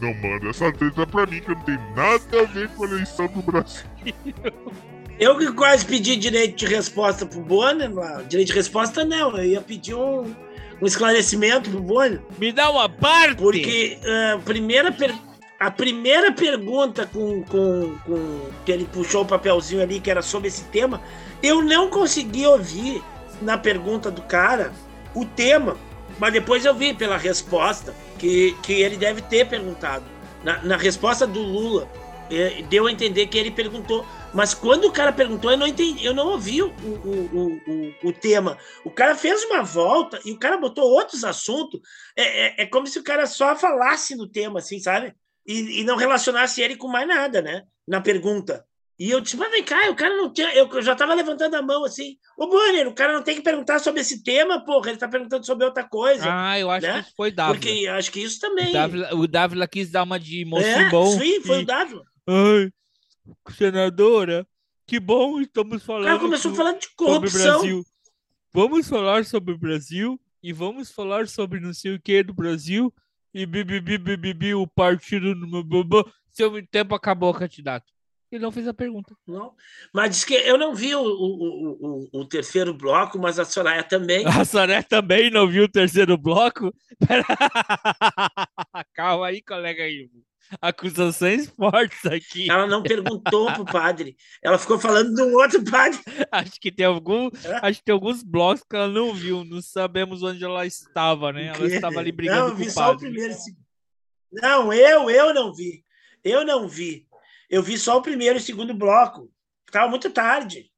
Não manda essa treta pra mim que não tem nada a ver com a eleição do Brasil. Eu que quase pedi direito de resposta pro Bonner. Direito de resposta não, eu ia pedir um, um esclarecimento pro Bonner. Me dá uma parte! Porque uh, primeira per... a primeira pergunta com, com, com que ele puxou o papelzinho ali, que era sobre esse tema, eu não consegui ouvir na pergunta do cara o tema. Mas depois eu vi pela resposta que, que ele deve ter perguntado. Na, na resposta do Lula, é, deu a entender que ele perguntou. Mas quando o cara perguntou, eu não entendi, eu não ouvi o, o, o, o, tema. O cara fez uma volta e o cara botou outros assuntos. É, é, é como se o cara só falasse no tema, assim, sabe? E, e não relacionasse ele com mais nada, né? Na pergunta. E eu disse, mas vem cá, o cara não tinha. Eu já estava levantando a mão assim. Ô, Bonner, o cara não tem que perguntar sobre esse tema, porra, ele está perguntando sobre outra coisa. Ah, eu acho né? que foi Dávila. Porque acho que isso também. O Dávila, o Dávila quis dar uma de moço é, bom. Sim, foi e... o Dávila. Ai, senadora, que bom estamos falando. O cara começou falando de corrupção. Brasil. Vamos falar sobre o Brasil e vamos falar sobre não sei o que do Brasil e bibibi, bibibi, o partido no seu tempo acabou, candidato. Ele não fez a pergunta. Não. Mas diz que eu não vi o, o, o, o terceiro bloco, mas a Soraya também. A Soraya também não viu o terceiro bloco? Calma aí, colega Ivo. Acusações fortes aqui. Ela não perguntou pro padre. Ela ficou falando do outro padre. Acho que tem algum, acho que tem alguns blocos que ela não viu. Não sabemos onde ela estava, né? Ela estava ali brigando não, eu vi com o padre. Só o primeiro, não, eu, eu não vi. Eu não vi. Eu vi só o primeiro e o segundo bloco. Tava muito tarde.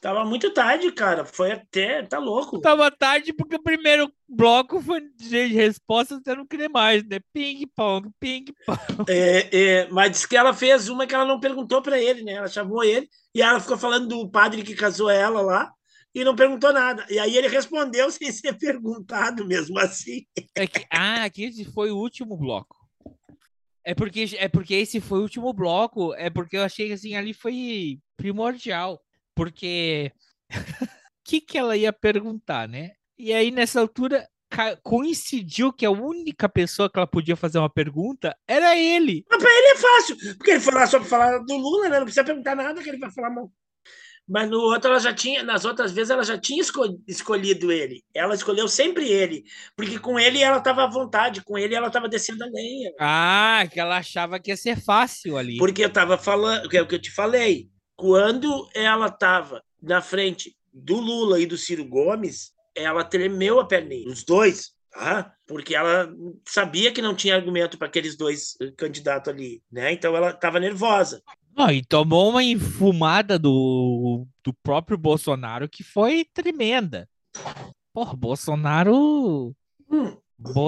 Tava muito tarde, cara. Foi até. Tá louco. Tava tarde porque o primeiro bloco foi de respostas, você não queria mais, né? Ping-pong, ping-pong. É, é, mas disse que ela fez uma que ela não perguntou para ele, né? Ela chamou ele e ela ficou falando do padre que casou ela lá e não perguntou nada. E aí ele respondeu sem ser perguntado mesmo assim. É que, ah, aqui foi o último bloco. É porque, é porque esse foi o último bloco. É porque eu achei que assim, ali foi primordial. Porque o que, que ela ia perguntar, né? E aí, nessa altura, coincidiu que a única pessoa que ela podia fazer uma pergunta era ele. Mas pra ele é fácil, porque ele foi lá só pra falar do Lula, né? Não precisa perguntar nada que ele vai falar mal. Mas no outro ela já tinha, nas outras vezes ela já tinha escolhido ele. Ela escolheu sempre ele, porque com ele ela estava à vontade, com ele ela estava descendo a lenha. Ah, que ela achava que ia ser fácil ali. Porque eu estava falando, que é o que eu te falei. Quando ela estava na frente do Lula e do Ciro Gomes, ela tremeu a perninha, os dois, tá? Porque ela sabia que não tinha argumento para aqueles dois eh, candidatos ali, né? Então ela estava nervosa. Não, e tomou uma infumada do, do próprio Bolsonaro que foi tremenda. Porra, Bolsonaro. Hum,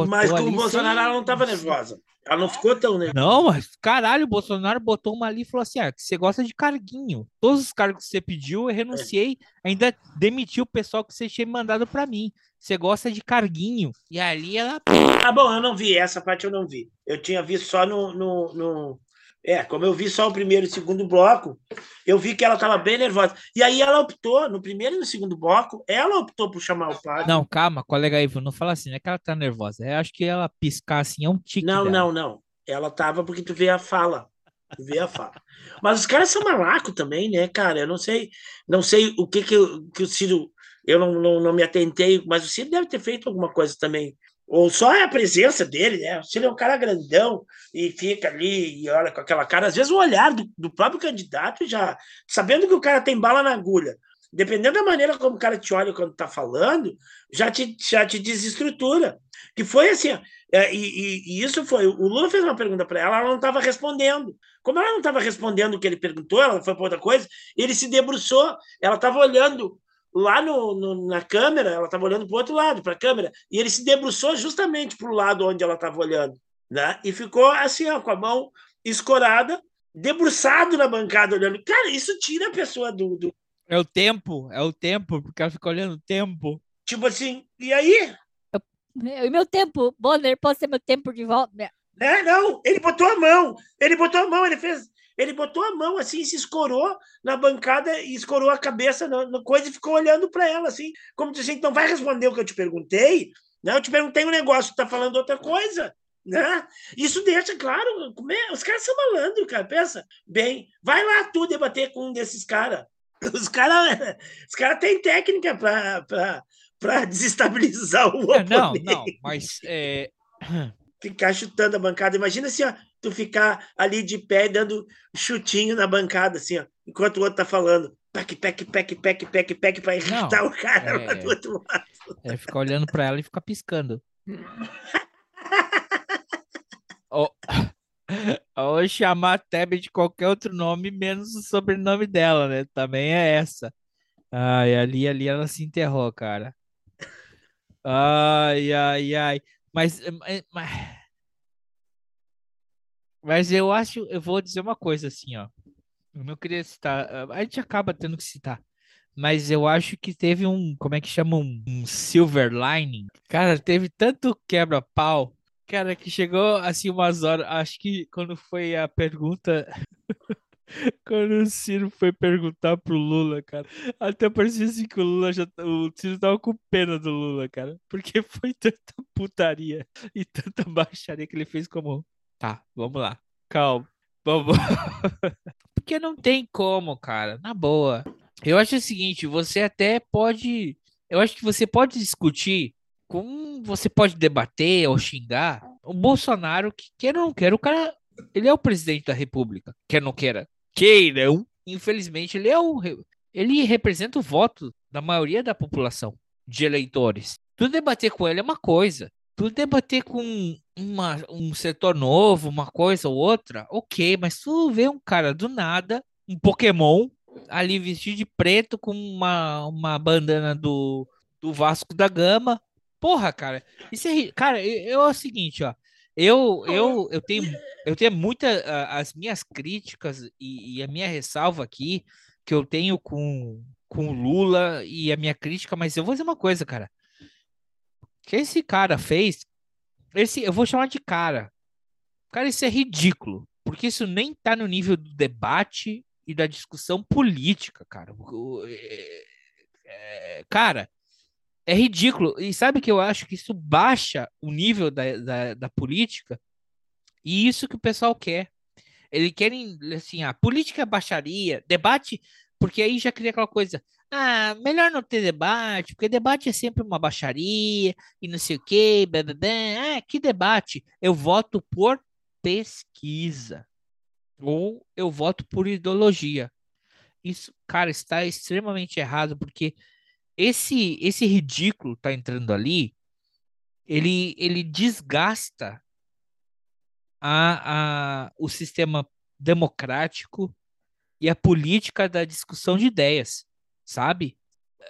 mas com o Bolsonaro sem... ela não estava nervosa. Ela não ficou tão nervosa. Não, mas caralho, o Bolsonaro botou uma ali e falou assim: ah, que você gosta de carguinho. Todos os cargos que você pediu, eu renunciei. Ainda demitiu o pessoal que você tinha mandado para mim. Você gosta de carguinho. E ali ela. Ah, bom, eu não vi. Essa parte eu não vi. Eu tinha visto só no, no, no é, como eu vi só o primeiro e o segundo bloco, eu vi que ela estava bem nervosa. E aí ela optou, no primeiro e no segundo bloco, ela optou por chamar o padre. Não, calma, colega Ivo, não fala assim, não é que ela tá nervosa. Eu acho que ela piscar assim é um tique. Não, dela. não, não. Ela tava porque tu vê a fala. Tu vê a fala. Mas os caras são malaco também, né, cara? Eu não sei, não sei o que que, que o Ciro. Eu não, não, não me atentei, mas o Ciro deve ter feito alguma coisa também ou só é a presença dele, né? Se ele é um cara grandão e fica ali e olha com aquela cara, às vezes o olhar do, do, próprio candidato já, sabendo que o cara tem bala na agulha, dependendo da maneira como o cara te olha quando tá falando, já te, já te desestrutura. Que foi assim, é, e, e, e, isso foi. O Lula fez uma pergunta para ela, ela não estava respondendo. Como ela não estava respondendo o que ele perguntou, ela foi para outra coisa, ele se debruçou, ela estava olhando lá no, no, na câmera, ela estava olhando para o outro lado, para a câmera, e ele se debruçou justamente para o lado onde ela estava olhando, né? E ficou assim, ó, com a mão escorada, debruçado na bancada, olhando. Cara, isso tira a pessoa do, do... É o tempo, é o tempo, porque ela fica olhando o tempo. Tipo assim, e aí? O meu tempo, Bonner, pode ser meu tempo de volta? É, não, ele botou a mão, ele botou a mão, ele fez, ele botou a mão assim, se escorou na bancada e escorou a cabeça na, coisa e ficou olhando para ela assim, como dizendo, assim, não vai responder o que eu te perguntei, né? Eu te perguntei um negócio, tu tá falando outra coisa, né? Isso deixa claro, é, os caras são malandros, cara, pensa. Bem, vai lá tu debater com um desses caras. Os caras os cara têm técnica para desestabilizar o oponente. Não, não, mas é, ficar chutando a bancada. Imagina assim, ó, tu ficar ali de pé dando chutinho na bancada, assim, ó, enquanto o outro tá falando. Pec, pec, pec, pec, pec, pec, pra irritar o cara é, lá do outro lado. É ficar olhando pra ela e ficar piscando. ou, ou chamar a Teb de qualquer outro nome, menos o sobrenome dela, né? Também é essa. Ai, ali, ali ela se enterrou, cara. Ai, ai, ai. Mas, eh, mas, mas eu acho, eu vou dizer uma coisa assim, ó. Eu não queria citar, eh, a gente acaba tendo que citar. Mas eu acho que teve um, como é que chama? Um, um silver lining. Cara, teve tanto quebra-pau, cara, que chegou assim umas horas. Acho que quando foi a pergunta Quando o Ciro foi perguntar pro Lula, cara, até parecia assim que o Lula já. O Ciro tava com pena do Lula, cara. Porque foi tanta putaria e tanta baixaria que ele fez como. Tá, vamos lá. Calma. Vamos. porque não tem como, cara. Na boa. Eu acho o seguinte, você até pode. Eu acho que você pode discutir com. Você pode debater ou xingar o Bolsonaro que quer ou não quer. O cara. Ele é o presidente da República, quer ou não queira queiram, infelizmente, ele é o ele representa o voto da maioria da população de eleitores. Tu debater com ele é uma coisa, tu debater com uma, um setor novo, uma coisa ou outra, ok, mas tu vê um cara do nada, um Pokémon, ali vestido de preto com uma, uma bandana do, do Vasco da Gama. Porra, cara, isso é, cara, eu, é o seguinte, ó. Eu, eu, eu tenho, eu tenho muita as minhas críticas e, e, a minha ressalva aqui que eu tenho com com Lula e a minha crítica, mas eu vou dizer uma coisa, cara. Que esse cara fez, esse eu vou chamar de cara. Cara, isso é ridículo, porque isso nem tá no nível do debate e da discussão política, cara. É, é, cara, é ridículo. E sabe que eu acho que isso baixa o nível da, da, da política? E isso que o pessoal quer. Eles querem, assim, a política é baixaria, debate, porque aí já cria aquela coisa. Ah, melhor não ter debate, porque debate é sempre uma baixaria e não sei o quê. Blá, blá, blá. Ah, que debate? Eu voto por pesquisa. Ou eu voto por ideologia. Isso, cara, está extremamente errado, porque esse esse ridículo tá entrando ali, ele ele desgasta a, a, o sistema democrático e a política da discussão de ideias, sabe?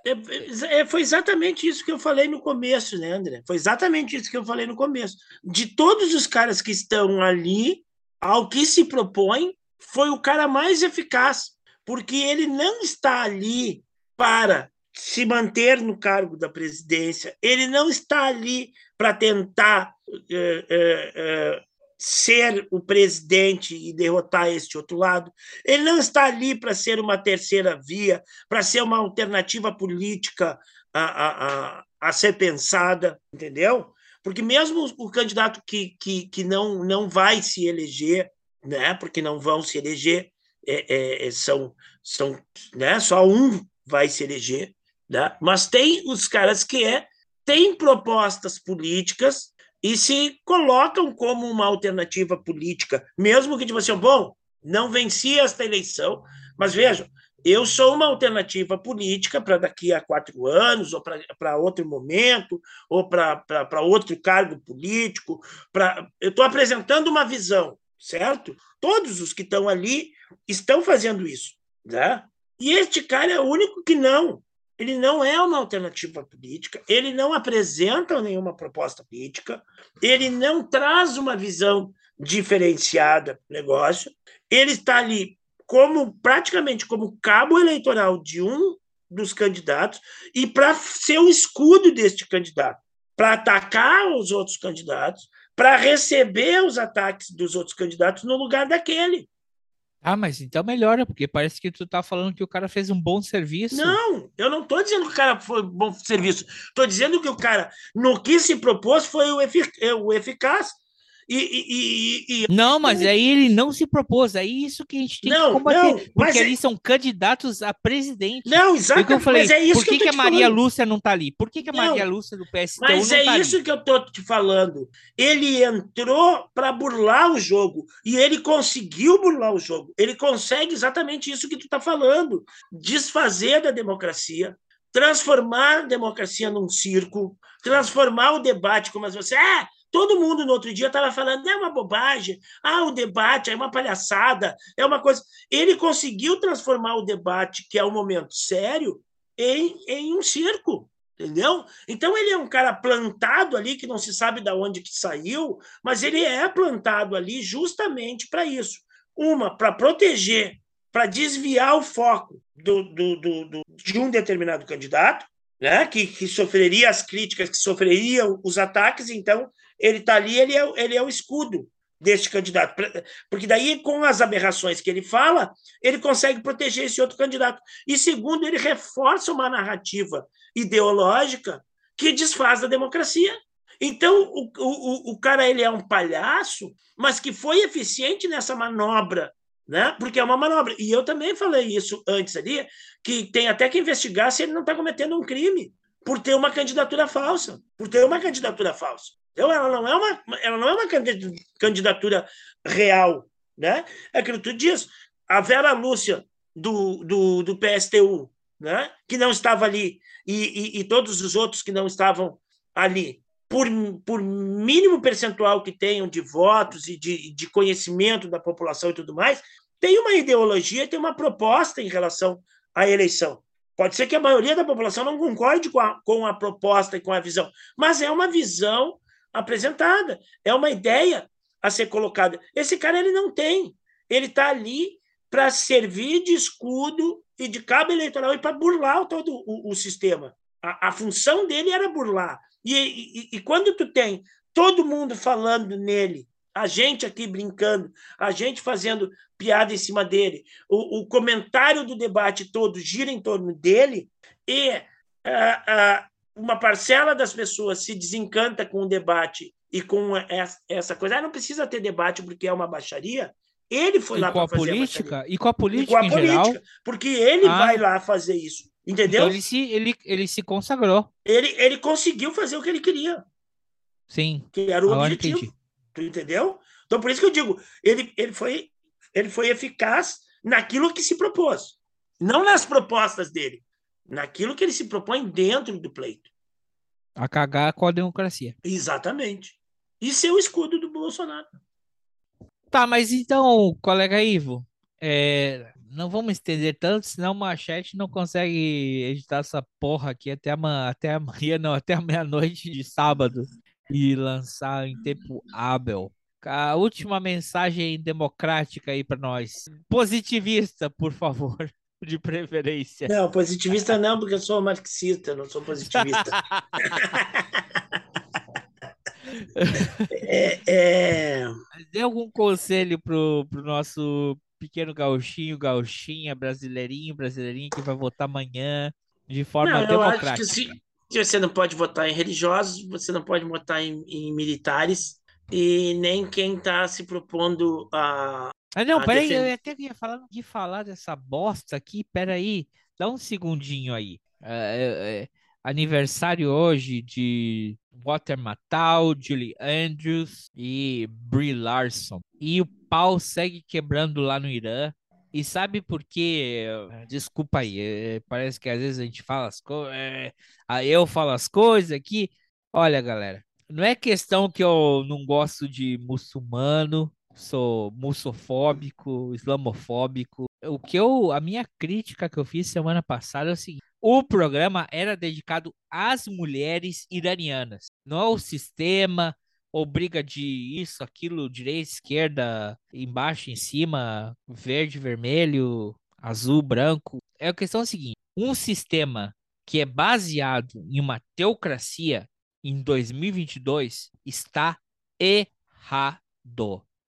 É, é, foi exatamente isso que eu falei no começo, né, André? Foi exatamente isso que eu falei no começo. De todos os caras que estão ali, ao que se propõe, foi o cara mais eficaz, porque ele não está ali para se manter no cargo da presidência, ele não está ali para tentar é, é, ser o presidente e derrotar este outro lado, ele não está ali para ser uma terceira via, para ser uma alternativa política a, a, a, a, ser pensada, entendeu? Porque mesmo o candidato que, que, que não, não vai se eleger, né, porque não vão se eleger, é, é, são, são né, só um vai se eleger, né? Mas tem os caras que é, têm propostas políticas e se colocam como uma alternativa política, mesmo que tipo assim, bom, não venci esta eleição, mas vejam, Eu sou uma alternativa política para daqui a quatro anos, ou para outro momento, ou para outro cargo político. Pra, eu estou apresentando uma visão, certo? Todos os que estão ali estão fazendo isso. Né? E este cara é o único que não. Ele não é uma alternativa política, ele não apresenta nenhuma proposta política, ele não traz uma visão diferenciada para o negócio, ele está ali como praticamente como cabo eleitoral de um dos candidatos e para ser o escudo deste candidato, para atacar os outros candidatos, para receber os ataques dos outros candidatos no lugar daquele. Ah, mas então melhora, porque parece que tu tá falando que o cara fez um bom serviço. Não, eu não tô dizendo que o cara foi bom serviço. Tô dizendo que o cara, no que se propôs, foi o, efic o eficaz. E, e, e, não, mas aí ele não se propôs. É isso que a gente tem não, que combater. Não, porque eles é... são candidatos a presidente. Não, exatamente. Eu falei, mas é isso por que, que, que a Maria falando. Lúcia não tá ali? Por que, que a não, Maria Lúcia do PSTU Mas é tá isso ali? que eu tô te falando. Ele entrou para burlar o jogo. E ele conseguiu burlar o jogo. Ele consegue exatamente isso que tu tá falando. Desfazer da democracia, transformar a democracia num circo, transformar o debate como você. Ah, Todo mundo no outro dia estava falando, é uma bobagem, ah, o debate é uma palhaçada, é uma coisa. Ele conseguiu transformar o debate, que é um momento sério, em, em um circo, entendeu? Então ele é um cara plantado ali, que não se sabe de onde que saiu, mas ele é plantado ali justamente para isso. Uma, para proteger, para desviar o foco do, do, do, do, de um determinado candidato, né, que, que sofreria as críticas, que sofreria os ataques, então ele está ali, ele é, ele é o escudo deste candidato. Porque daí, com as aberrações que ele fala, ele consegue proteger esse outro candidato. E segundo, ele reforça uma narrativa ideológica que desfaz a democracia. Então, o, o, o cara ele é um palhaço, mas que foi eficiente nessa manobra, né? porque é uma manobra. E eu também falei isso antes ali, que tem até que investigar se ele não está cometendo um crime por ter uma candidatura falsa, por ter uma candidatura falsa. Então, ela não é uma, ela não é uma candidatura real. Né? É aquilo que tu diz. A Vera Lúcia, do, do, do PSTU, né? que não estava ali, e, e, e todos os outros que não estavam ali, por, por mínimo percentual que tenham de votos e de, de conhecimento da população e tudo mais, tem uma ideologia, tem uma proposta em relação à eleição. Pode ser que a maioria da população não concorde com a, com a proposta e com a visão, mas é uma visão apresentada, é uma ideia a ser colocada. Esse cara ele não tem. Ele está ali para servir de escudo e de cabo eleitoral e para burlar todo o, o sistema. A, a, função dele era burlar. E, e, e quando tu tem todo mundo falando nele, a gente aqui brincando, a gente fazendo piada em cima dele, o, o comentário do debate todo gira em torno dele, e uh, uh, uma parcela das pessoas se desencanta com o debate e com essa coisa, ah, não precisa ter debate porque é uma baixaria. Ele foi e lá para fazer política e com a política, e com a política, geral, porque ele ah, vai lá fazer isso, entendeu? Então ele se ele, ele se consagrou. Ele ele conseguiu fazer o que ele queria. Sim. Que era o objetivo. Entendi. Tu entendeu? Então por isso que eu digo, ele ele foi ele foi eficaz naquilo que se propôs, não nas propostas dele naquilo que ele se propõe dentro do pleito. A cagar com a democracia. Exatamente. Isso é o escudo do Bolsonaro. Tá, mas então, colega Ivo, é, não vamos estender tanto, senão o Machete não consegue editar essa porra aqui até, amanhã, até amanhã, não, até a meia-noite de sábado e lançar em tempo hábil. A última mensagem democrática aí para nós. Positivista, por favor de preferência. Não, positivista não, porque eu sou marxista, não sou positivista. é, é... Dê algum conselho pro, pro nosso pequeno gauchinho, gauchinha, brasileirinho, brasileirinho que vai votar amanhã de forma não, democrática? Se, se, você não pode votar em religiosos, você não pode votar em, em militares e nem quem está se propondo a, ah, não, peraí, eu até ia falar de falar dessa bosta aqui, peraí, dá um segundinho aí. É, é, aniversário hoje de Walter Matthau, Julie Andrews e Brie Larson. E o pau segue quebrando lá no Irã. E sabe por quê? Desculpa aí, é, parece que às vezes a gente fala as coisas, é, eu falo as coisas aqui. Olha, galera, não é questão que eu não gosto de muçulmano, sou muçofóbico, islamofóbico. O que eu, a minha crítica que eu fiz semana passada é o seguinte: o programa era dedicado às mulheres iranianas, não ao sistema, ou briga de isso, aquilo, direita, esquerda, embaixo, em cima, verde, vermelho, azul, branco. É a questão é seguinte: um sistema que é baseado em uma teocracia em 2022 está errado.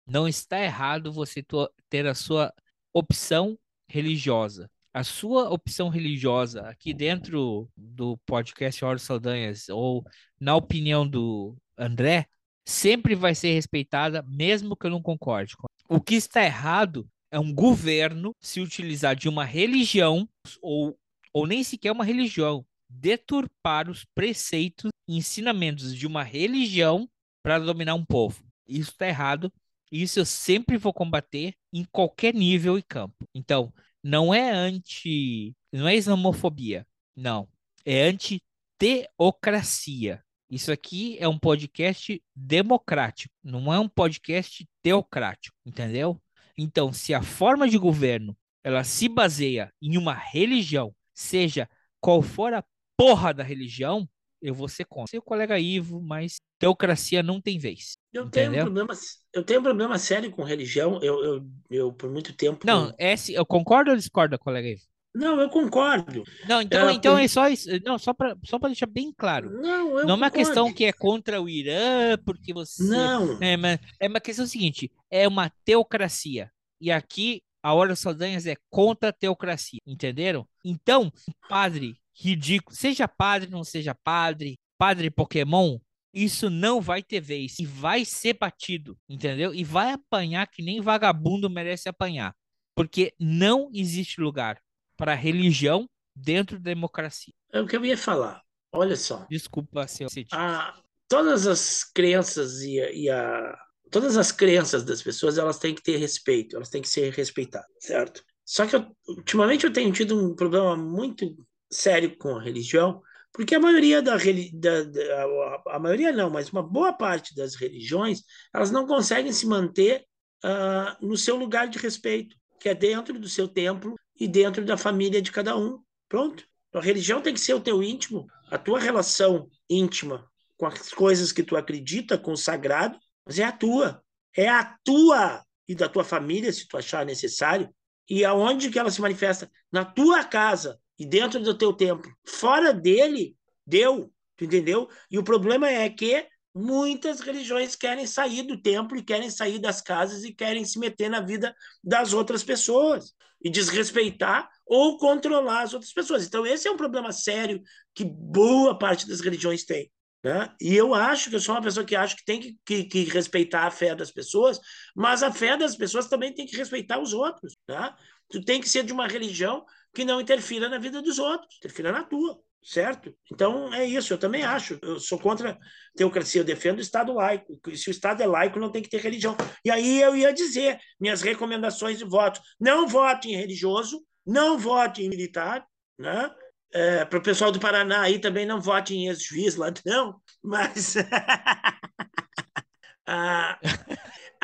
Não está errado você ter a sua opção religiosa. A sua opção religiosa aqui dentro do podcast Hora Saldanhas ou na opinião do André sempre vai ser respeitada, mesmo que eu não concorde. O que está errado é um governo se utilizar de uma religião, ou, ou nem sequer uma religião, deturpar os preceitos ensinamentos de uma religião para dominar um povo. Isso está errado. Isso eu sempre vou combater em qualquer nível e campo. Então, não é anti. Não é islamofobia. Não. É anti-teocracia. Isso aqui é um podcast democrático, não é um podcast teocrático, entendeu? Então, se a forma de governo ela se baseia em uma religião, seja qual for a porra da religião, eu vou ser contra. Seu colega Ivo, mas teocracia não tem vez. Eu tenho, um problema, eu tenho um problema sério com religião. Eu, eu, eu por muito tempo. Não, é, eu concordo ou discordo, colega Ivo? Não, eu concordo. Não, então, é, então por... é só isso. Não, só para só deixar bem claro. Não, não é uma questão que é contra o Irã, porque você. Não. É uma, é uma questão seguinte: é uma teocracia. E aqui a Hora das Saldanhas é contra a teocracia, entenderam? Então, padre ridículo, seja padre, não seja padre, padre Pokémon, isso não vai ter vez e vai ser batido, entendeu? E vai apanhar que nem vagabundo merece apanhar, porque não existe lugar para religião dentro da democracia. É o que eu ia falar. Olha só. Desculpa, senhor a, Todas as crenças e a, e a, todas as crenças das pessoas elas têm que ter respeito, elas têm que ser respeitadas, certo? Só que eu, ultimamente eu tenho tido um problema muito sério com a religião, porque a maioria da, da, da a, maioria não, mas uma boa parte das religiões elas não conseguem se manter uh, no seu lugar de respeito, que é dentro do seu templo e dentro da família de cada um. Pronto. A religião tem que ser o teu íntimo, a tua relação íntima com as coisas que tu acredita, com o sagrado, mas é a tua. É a tua e da tua família, se tu achar necessário. E aonde que ela se manifesta? Na tua casa e dentro do teu templo. Fora dele, deu. Tu entendeu? E o problema é que muitas religiões querem sair do templo e querem sair das casas e querem se meter na vida das outras pessoas e desrespeitar ou controlar as outras pessoas. Então, esse é um problema sério que boa parte das religiões tem. Né? E eu acho que eu sou uma pessoa que acho que tem que, que, que, respeitar a fé das pessoas, mas a fé das pessoas também tem que respeitar os outros. Né? Tu tem que ser de uma religião que não interfira na vida dos outros, interfira na tua certo? Então é isso, eu também acho. Eu sou contra a teocracia, eu defendo o Estado laico. Se o Estado é laico, não tem que ter religião. E aí eu ia dizer minhas recomendações de voto: não vote em religioso, não vote em militar, né? É, Para o pessoal do Paraná aí também não vote em ex-juiz lá, não, mas.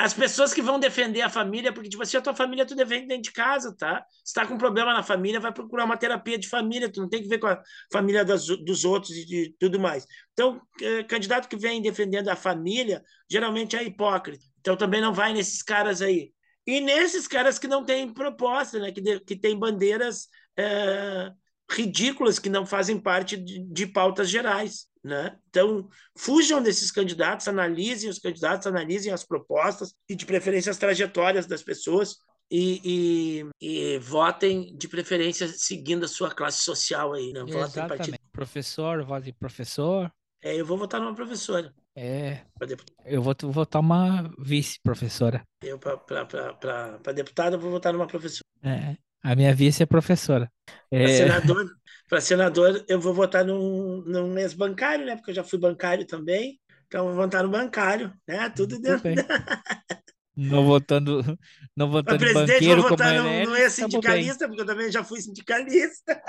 as pessoas que vão defender a família, porque, tipo assim, a tua família tu defende dentro de casa, tá? Se tá com problema na família, vai procurar uma terapia de família, tu não tem que ver com a família das, dos outros e de tudo mais. Então, é, candidato que vem defendendo a família, geralmente é hipócrita. Então, também não vai nesses caras aí. E nesses caras que não têm proposta, né? Que, de, que têm bandeiras é, ridículas que não fazem parte de, de pautas gerais. Né? Então, fujam desses candidatos, analisem os candidatos, analisem as propostas e, de preferência, as trajetórias das pessoas e, e, e votem, de preferência, seguindo a sua classe social aí. Né? Votem Exatamente. Partido... Professor, vote professor. É, eu vou votar numa professora. É. Eu vou votar uma vice-professora. Eu, para deputado, eu vou votar numa professora. É. A minha vice é professora. Para é... senador, para senador, eu vou votar num, num ex-bancário, né? Porque eu já fui bancário também. Então, eu vou votar no bancário, né? Tudo dentro. Não votando, não votando presidente, banqueiro vou como votar, não, Meirelles, não é tamo bem. sindicalista, porque eu também já fui sindicalista.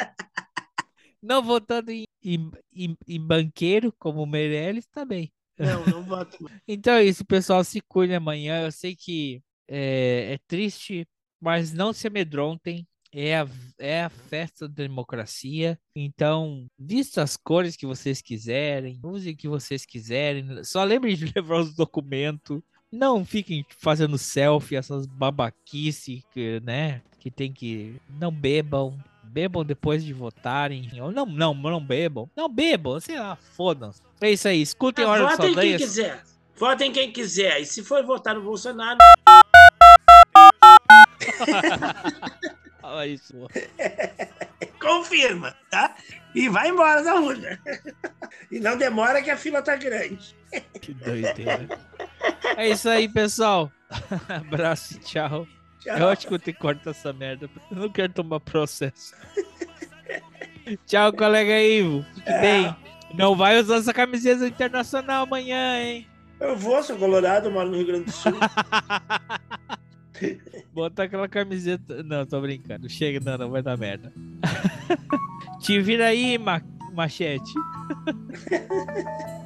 Não votando em, em, em- em banqueiro como o Meirelles, tá bem. Não, não voto. Então é isso, pessoal. Se cuide amanhã. Eu sei que é, é triste, mas não se amedrontem. É a, é a festa da democracia. Então, vista as cores que vocês quiserem, use o que vocês quiserem. Só lembrem de levar os documentos. Não fiquem fazendo selfie, essas babaquice, que, né? Que tem que. Não bebam. Bebam depois de votarem. Ou não, não, não bebam. Não bebam, sei lá, fodam-se. É isso aí. Escutem a hora dos Votem quem quiser. Votem quem quiser. E se for votar no Bolsonaro, Fala isso. confirma, tá? E vai embora da urna. E não demora que a fila tá grande. Que doideira. É isso aí, pessoal. Abraço e tchau. Tchau. Eu acho que eu tenho que cortar essa merda. Eu não quero tomar processo. tchau, colega Ivo. Fique bem. Não vai usar essa camiseta internacional amanhã, hein? Eu vou, sou colorado, moro no Rio Grande do Sul. Botar aquela camiseta. Não, tô brincando. Chega, não, não vai dar merda. Te vira aí, ma- machete.